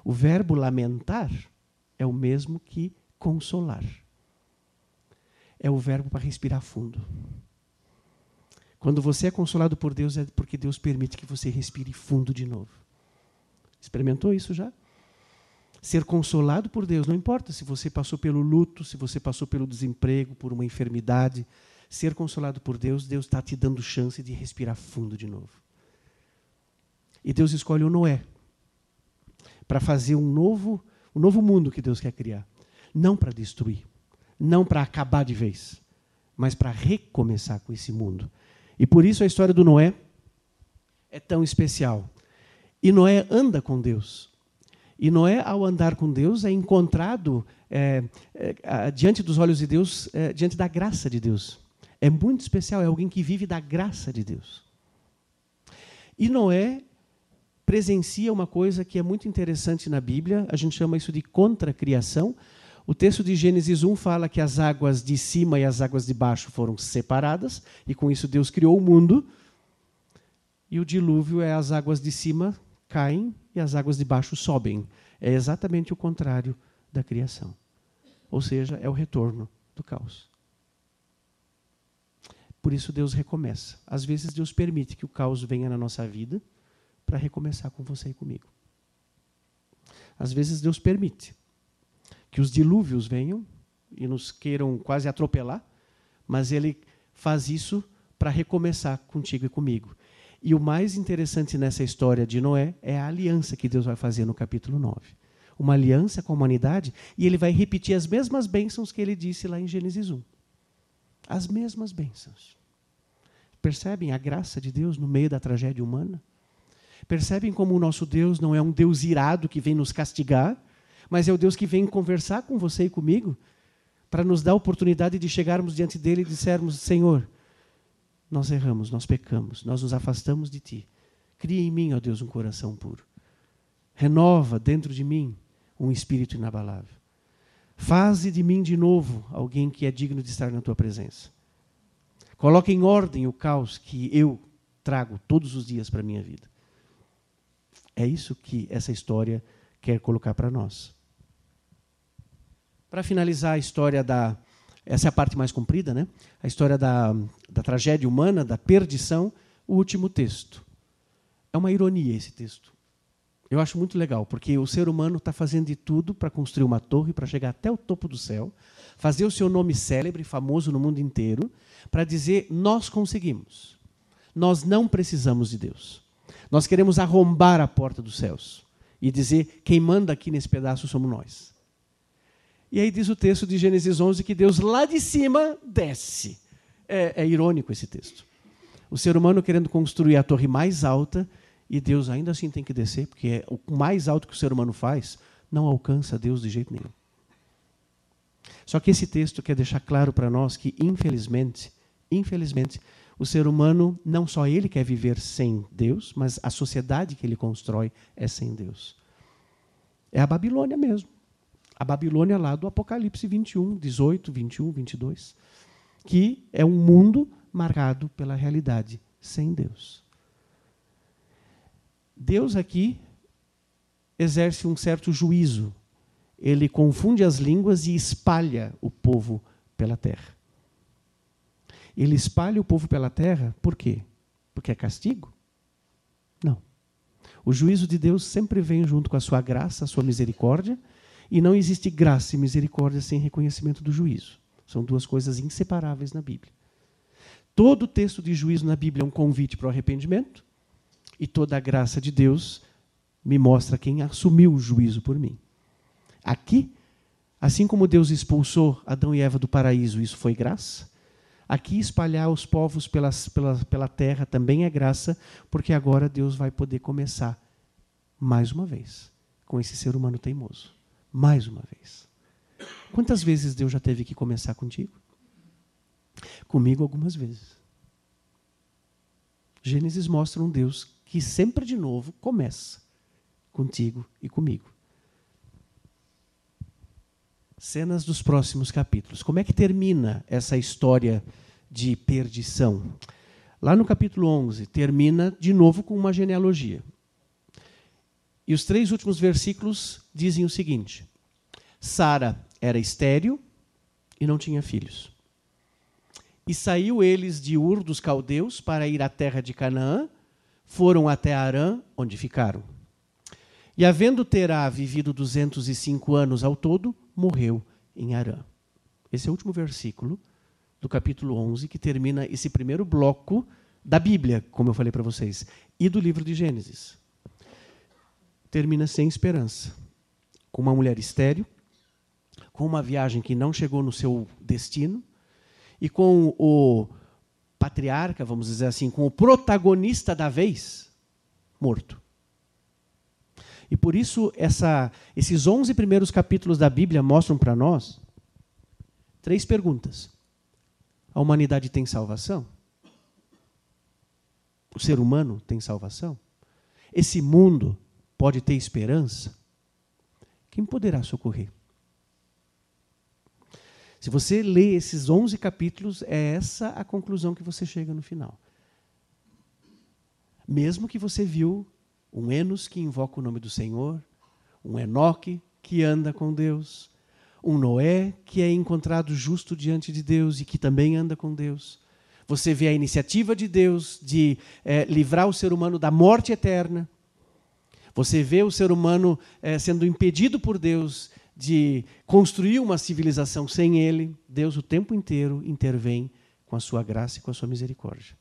O verbo lamentar é o mesmo que consolar. É o verbo para respirar fundo. Quando você é consolado por Deus, é porque Deus permite que você respire fundo de novo. Experimentou isso já? Ser consolado por Deus, não importa se você passou pelo luto, se você passou pelo desemprego, por uma enfermidade, ser consolado por Deus, Deus está te dando chance de respirar fundo de novo. E Deus escolhe o Noé para fazer um novo, um novo mundo que Deus quer criar. Não para destruir, não para acabar de vez, mas para recomeçar com esse mundo. E por isso a história do Noé é tão especial. E Noé anda com Deus. E Noé, ao andar com Deus, é encontrado é, é, diante dos olhos de Deus, é, diante da graça de Deus é muito especial, é alguém que vive da graça de Deus. E Noé presencia uma coisa que é muito interessante na Bíblia, a gente chama isso de contracriação. O texto de Gênesis 1 fala que as águas de cima e as águas de baixo foram separadas, e com isso Deus criou o mundo. E o dilúvio é as águas de cima caem e as águas de baixo sobem. É exatamente o contrário da criação. Ou seja, é o retorno do caos. Por isso Deus recomeça. Às vezes Deus permite que o caos venha na nossa vida para recomeçar com você e comigo. Às vezes Deus permite que os dilúvios venham e nos queiram quase atropelar, mas Ele faz isso para recomeçar contigo e comigo. E o mais interessante nessa história de Noé é a aliança que Deus vai fazer no capítulo 9. Uma aliança com a humanidade e ele vai repetir as mesmas bênçãos que ele disse lá em Gênesis 1. As mesmas bênçãos. Percebem a graça de Deus no meio da tragédia humana? Percebem como o nosso Deus não é um Deus irado que vem nos castigar, mas é o Deus que vem conversar com você e comigo para nos dar a oportunidade de chegarmos diante dele e dissermos: Senhor, nós erramos, nós pecamos, nós nos afastamos de ti. Cria em mim, ó Deus, um coração puro. Renova dentro de mim um espírito inabalável. Faze de mim de novo alguém que é digno de estar na tua presença. Coloque em ordem o caos que eu trago todos os dias para a minha vida. É isso que essa história quer colocar para nós. Para finalizar a história da. Essa é a parte mais comprida, né? A história da, da tragédia humana, da perdição, o último texto. É uma ironia esse texto. Eu acho muito legal, porque o ser humano está fazendo de tudo para construir uma torre, para chegar até o topo do céu, fazer o seu nome célebre, famoso no mundo inteiro, para dizer: nós conseguimos. Nós não precisamos de Deus. Nós queremos arrombar a porta dos céus e dizer: quem manda aqui nesse pedaço somos nós. E aí diz o texto de Gênesis 11 que Deus lá de cima desce. É, é irônico esse texto. O ser humano querendo construir a torre mais alta e Deus ainda assim tem que descer, porque é o mais alto que o ser humano faz não alcança Deus de jeito nenhum. Só que esse texto quer deixar claro para nós que, infelizmente, infelizmente, o ser humano não só ele quer viver sem Deus, mas a sociedade que ele constrói é sem Deus. É a Babilônia mesmo. A Babilônia lá do Apocalipse 21, 18, 21, 22, que é um mundo marcado pela realidade sem Deus. Deus aqui exerce um certo juízo. Ele confunde as línguas e espalha o povo pela terra. Ele espalha o povo pela terra por quê? Porque é castigo? Não. O juízo de Deus sempre vem junto com a sua graça, a sua misericórdia, e não existe graça e misericórdia sem reconhecimento do juízo. São duas coisas inseparáveis na Bíblia. Todo texto de juízo na Bíblia é um convite para o arrependimento, e toda a graça de Deus me mostra quem assumiu o juízo por mim. Aqui, assim como Deus expulsou Adão e Eva do paraíso, isso foi graça. Aqui, espalhar os povos pelas, pela, pela terra também é graça, porque agora Deus vai poder começar mais uma vez com esse ser humano teimoso. Mais uma vez. Quantas vezes Deus já teve que começar contigo? Comigo, algumas vezes. Gênesis mostra um Deus que sempre de novo começa contigo e comigo. Cenas dos próximos capítulos. Como é que termina essa história de perdição? Lá no capítulo 11, termina de novo com uma genealogia. E os três últimos versículos dizem o seguinte: Sara era estéril e não tinha filhos. E saiu eles de Ur dos caldeus para ir à terra de Canaã, foram até Arã, onde ficaram. E havendo Terá vivido 205 anos ao todo, morreu em Arã. Esse é o último versículo do capítulo 11 que termina esse primeiro bloco da Bíblia, como eu falei para vocês, e do livro de Gênesis. Termina sem esperança, com uma mulher estéril, com uma viagem que não chegou no seu destino e com o patriarca, vamos dizer assim, com o protagonista da vez, morto. E por isso essa, esses 11 primeiros capítulos da Bíblia mostram para nós três perguntas. A humanidade tem salvação? o ser humano tem salvação? Esse mundo pode ter esperança? Quem poderá socorrer? Se você lê esses 11 capítulos, é essa a conclusão que você chega no final. Mesmo que você viu um Enos que invoca o nome do Senhor, um Enoque que anda com Deus, um Noé que é encontrado justo diante de Deus e que também anda com Deus. Você vê a iniciativa de Deus de é, livrar o ser humano da morte eterna. Você vê o ser humano é, sendo impedido por Deus de construir uma civilização sem ele, Deus o tempo inteiro intervém com a sua graça e com a sua misericórdia.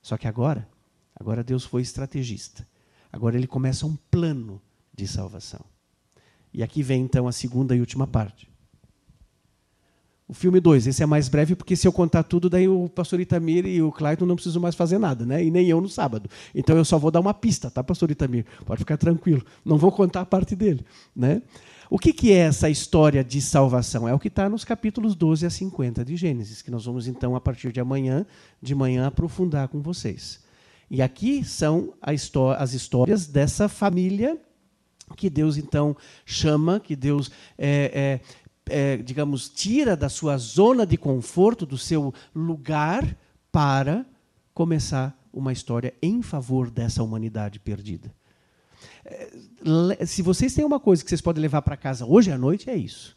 Só que agora, agora Deus foi estrategista. Agora ele começa um plano de salvação. E aqui vem então a segunda e última parte. O filme 2, esse é mais breve, porque se eu contar tudo, daí o pastor Itamir e o Clayton não precisam mais fazer nada, né? E nem eu no sábado. Então eu só vou dar uma pista, tá, pastor Itamir? Pode ficar tranquilo. Não vou contar a parte dele. Né? O que, que é essa história de salvação? É o que está nos capítulos 12 a 50 de Gênesis, que nós vamos então, a partir de amanhã, de manhã, aprofundar com vocês. E aqui são as histórias dessa família que Deus então chama, que Deus é, é, é, digamos, tira da sua zona de conforto, do seu lugar, para começar uma história em favor dessa humanidade perdida. Se vocês têm uma coisa que vocês podem levar para casa hoje à noite, é isso.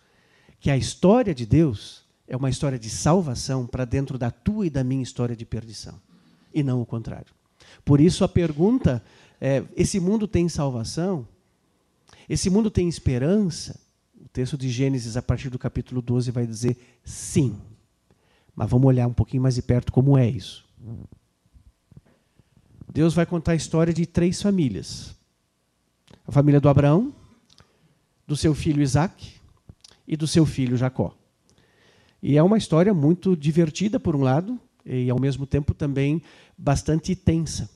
Que a história de Deus é uma história de salvação para dentro da tua e da minha história de perdição. E não o contrário. Por isso a pergunta é: esse mundo tem salvação? Esse mundo tem esperança? Texto de Gênesis, a partir do capítulo 12, vai dizer sim. Mas vamos olhar um pouquinho mais de perto como é isso. Deus vai contar a história de três famílias a família do Abraão, do seu filho Isaac e do seu filho Jacó. E é uma história muito divertida, por um lado, e ao mesmo tempo também bastante tensa.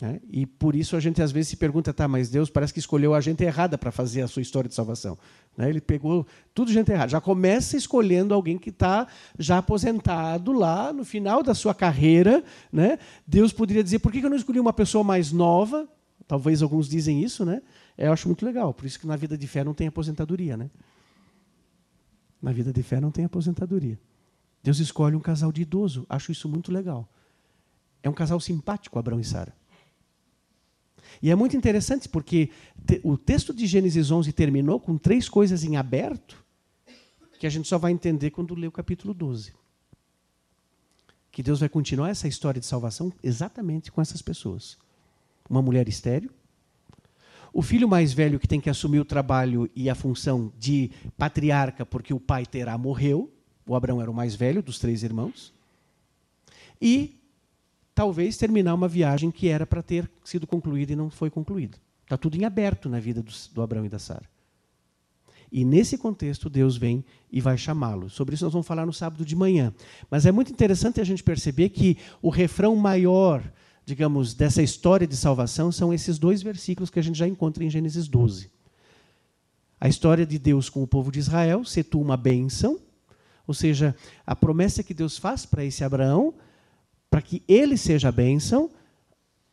Né? E por isso a gente às vezes se pergunta, tá, mas Deus parece que escolheu a gente errada para fazer a sua história de salvação. Né? Ele pegou tudo gente errada. Já começa escolhendo alguém que está já aposentado lá no final da sua carreira. Né? Deus poderia dizer, por que eu não escolhi uma pessoa mais nova? Talvez alguns dizem isso, né? Eu acho muito legal. Por isso que na vida de fé não tem aposentadoria, né? Na vida de fé não tem aposentadoria. Deus escolhe um casal de idoso. Acho isso muito legal. É um casal simpático, Abraão e Sara. E é muito interessante porque o texto de Gênesis 11 terminou com três coisas em aberto que a gente só vai entender quando ler o capítulo 12. Que Deus vai continuar essa história de salvação exatamente com essas pessoas. Uma mulher estéreo, o filho mais velho que tem que assumir o trabalho e a função de patriarca, porque o pai Terá morreu, o Abraão era o mais velho dos três irmãos, e talvez terminar uma viagem que era para ter sido concluída e não foi concluída. Está tudo em aberto na vida do, do Abraão e da Sara. E nesse contexto, Deus vem e vai chamá-lo. Sobre isso nós vamos falar no sábado de manhã. Mas é muito interessante a gente perceber que o refrão maior digamos, dessa história de salvação são esses dois versículos que a gente já encontra em Gênesis 12. A história de Deus com o povo de Israel, se tu uma bênção, ou seja, a promessa que Deus faz para esse Abraão, para que ele seja a bênção,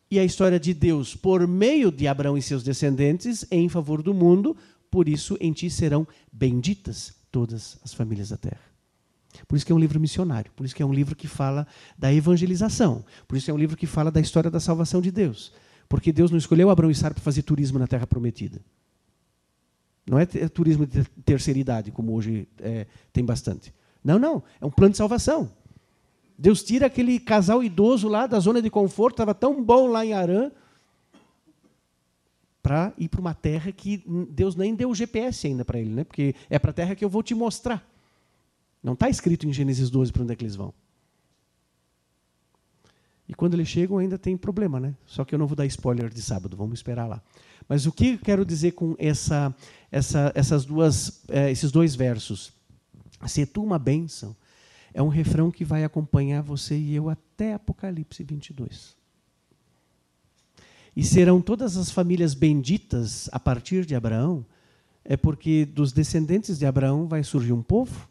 e a história de Deus por meio de Abraão e seus descendentes em favor do mundo, por isso em ti serão benditas todas as famílias da terra. Por isso que é um livro missionário, por isso que é um livro que fala da evangelização, por isso é um livro que fala da história da salvação de Deus. Porque Deus não escolheu Abraão e Sara para fazer turismo na terra prometida. Não é turismo de terceira idade, como hoje é, tem bastante. Não, não. É um plano de salvação. Deus tira aquele casal idoso lá da zona de conforto, estava tão bom lá em Arã, para ir para uma terra que Deus nem deu o GPS ainda para ele, né? porque é para a terra que eu vou te mostrar. Não está escrito em Gênesis 12 para onde é que eles vão. E quando eles chegam ainda tem problema, né? Só que eu não vou dar spoiler de sábado, vamos esperar lá. Mas o que eu quero dizer com essa, essa, essas duas, é, esses dois versos? Se tu uma bênção, é um refrão que vai acompanhar você e eu até Apocalipse 22. E serão todas as famílias benditas a partir de Abraão, é porque dos descendentes de Abraão vai surgir um povo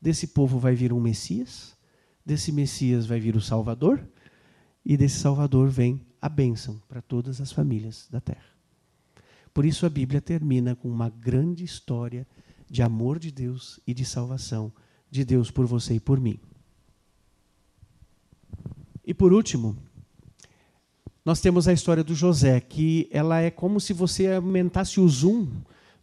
Desse povo vai vir um Messias, desse Messias vai vir o Salvador, e desse Salvador vem a bênção para todas as famílias da terra. Por isso a Bíblia termina com uma grande história de amor de Deus e de salvação de Deus por você e por mim. E por último, nós temos a história do José, que ela é como se você aumentasse o zoom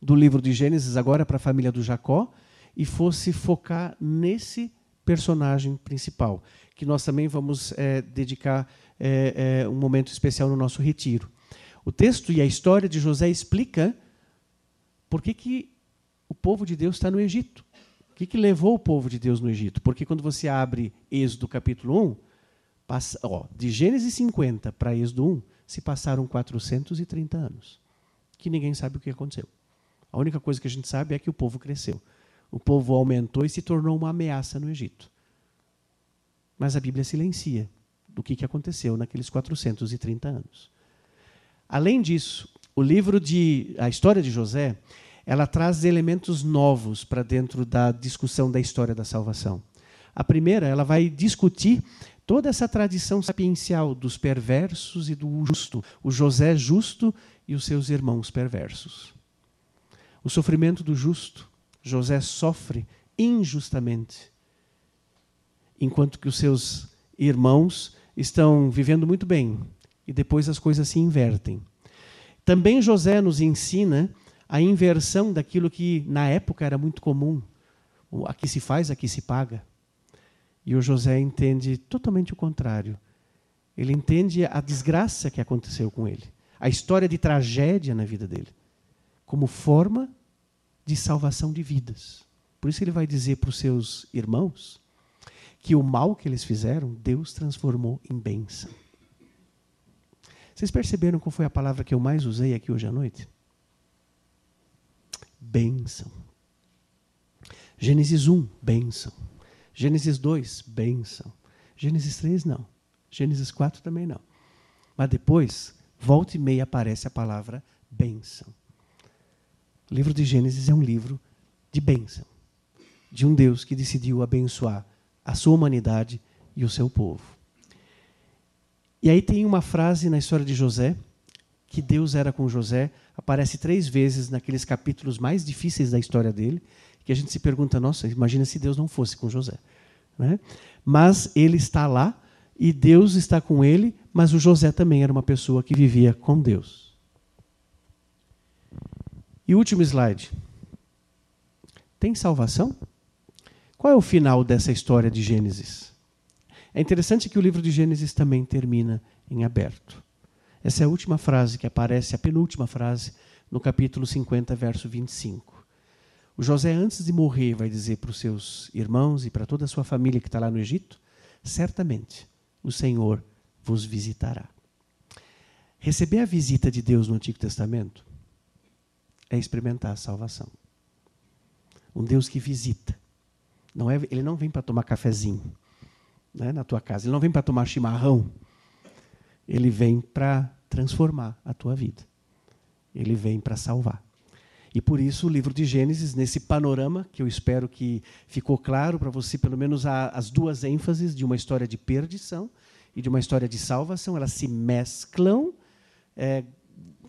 do livro de Gênesis agora para a família do Jacó e fosse focar nesse personagem principal, que nós também vamos é, dedicar é, é, um momento especial no nosso retiro. O texto e a história de José explica por que, que o povo de Deus está no Egito. Que, que levou o povo de Deus no Egito? Porque quando você abre Êxodo capítulo 1, passa, ó, de Gênesis 50 para Êxodo 1, se passaram 430 anos. Que ninguém sabe o que aconteceu. A única coisa que a gente sabe é que o povo cresceu. O povo aumentou e se tornou uma ameaça no Egito. Mas a Bíblia silencia do que, que aconteceu naqueles 430 anos. Além disso, o livro de a história de José, ela traz elementos novos para dentro da discussão da história da salvação. A primeira, ela vai discutir toda essa tradição sapiencial dos perversos e do justo, o José justo e os seus irmãos perversos. O sofrimento do justo, José sofre injustamente, enquanto que os seus irmãos estão vivendo muito bem e depois as coisas se invertem. Também José nos ensina a inversão daquilo que na época era muito comum. Aqui se faz, aqui se paga. E o José entende totalmente o contrário. Ele entende a desgraça que aconteceu com ele, a história de tragédia na vida dele, como forma de salvação de vidas. Por isso ele vai dizer para os seus irmãos que o mal que eles fizeram, Deus transformou em bênção. Vocês perceberam qual foi a palavra que eu mais usei aqui hoje à noite? Bênção. Gênesis 1, bênção. Gênesis 2, bênção. Gênesis 3, não. Gênesis 4 também não. Mas depois, volta e meia aparece a palavra bênção. O livro de Gênesis é um livro de bênção. De um Deus que decidiu abençoar a sua humanidade e o seu povo. E aí tem uma frase na história de José, que Deus era com José, aparece três vezes naqueles capítulos mais difíceis da história dele, que a gente se pergunta, nossa, imagina se Deus não fosse com José. Né? Mas ele está lá e Deus está com ele, mas o José também era uma pessoa que vivia com Deus. E último slide. Tem salvação? Qual é o final dessa história de Gênesis? É interessante que o livro de Gênesis também termina em aberto. Essa é a última frase que aparece, a penúltima frase, no capítulo 50, verso 25. O José, antes de morrer, vai dizer para os seus irmãos e para toda a sua família que está lá no Egito: certamente o Senhor vos visitará. Receber a visita de Deus no Antigo Testamento é experimentar a salvação. Um Deus que visita. Não é, ele não vem para tomar cafezinho né, na tua casa, ele não vem para tomar chimarrão. Ele vem para transformar a tua vida. Ele vem para salvar. E por isso o livro de Gênesis, nesse panorama, que eu espero que ficou claro para você, pelo menos a, as duas ênfases de uma história de perdição e de uma história de salvação, elas se mesclam é,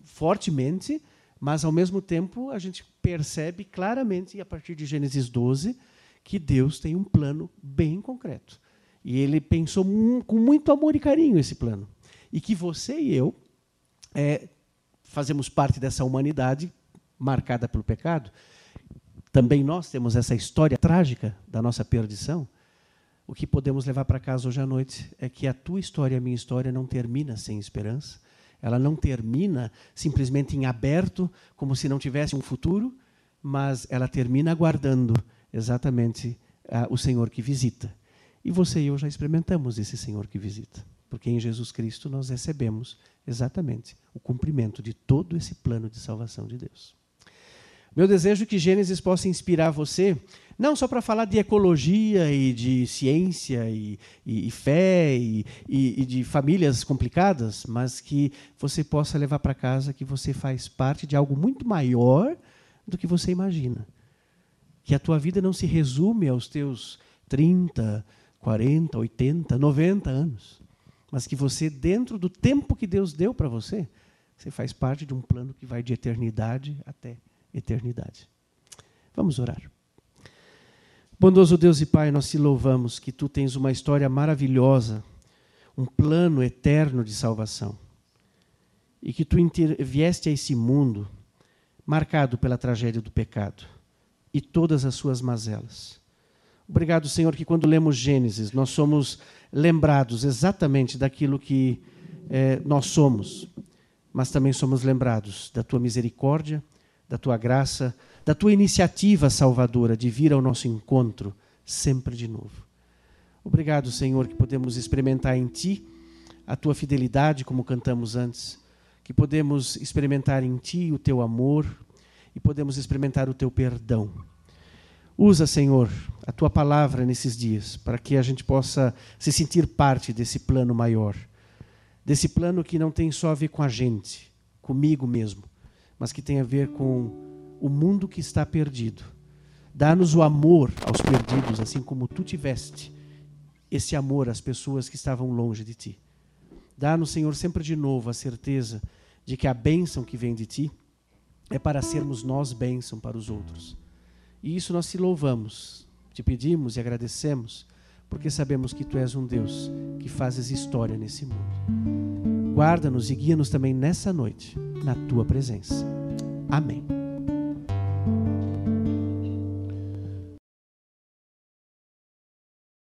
fortemente, mas ao mesmo tempo a gente percebe claramente, a partir de Gênesis 12, que Deus tem um plano bem concreto. E ele pensou com muito amor e carinho esse plano. E que você e eu é, fazemos parte dessa humanidade marcada pelo pecado, também nós temos essa história trágica da nossa perdição. O que podemos levar para casa hoje à noite é que a tua história a minha história não termina sem esperança. Ela não termina simplesmente em aberto, como se não tivesse um futuro, mas ela termina aguardando exatamente uh, o Senhor que visita. E você e eu já experimentamos esse Senhor que visita, porque em Jesus Cristo nós recebemos exatamente o cumprimento de todo esse plano de salvação de Deus. Meu desejo é que Gênesis possa inspirar você, não só para falar de ecologia e de ciência e, e, e fé e, e, de famílias complicadas, mas que você possa levar para casa que você faz parte de algo muito maior do que você imagina. Que a tua vida não se resume aos teus 30, 40, 80, 90 anos, mas que você, dentro do tempo que Deus deu para você, você faz parte de um plano que vai de eternidade até eternidade. Vamos orar. Bondoso Deus e Pai, nós te louvamos que tu tens uma história maravilhosa, um plano eterno de salvação. E que tu vieste a esse mundo marcado pela tragédia do pecado e todas as suas mazelas. Obrigado, Senhor, que quando lemos Gênesis, nós somos lembrados exatamente daquilo que é, nós somos, mas também somos lembrados da tua misericórdia, da tua graça, da tua iniciativa salvadora de vir ao nosso encontro sempre de novo. Obrigado, Senhor, que podemos experimentar em Ti a tua fidelidade, como cantamos antes, que podemos experimentar em Ti o teu amor e podemos experimentar o teu perdão. Usa, Senhor, a tua palavra nesses dias, para que a gente possa se sentir parte desse plano maior, desse plano que não tem só a ver com a gente, comigo mesmo, mas que tem a ver com o mundo que está perdido. Dá-nos o amor aos perdidos, assim como tu tiveste esse amor às pessoas que estavam longe de ti. Dá-nos, Senhor, sempre de novo a certeza de que a bênção que vem de ti é para sermos nós bênção para os outros. E isso nós te louvamos, te pedimos e agradecemos, porque sabemos que tu és um Deus que fazes história nesse mundo. Guarda-nos e guia-nos também nessa noite, na tua presença. Amém.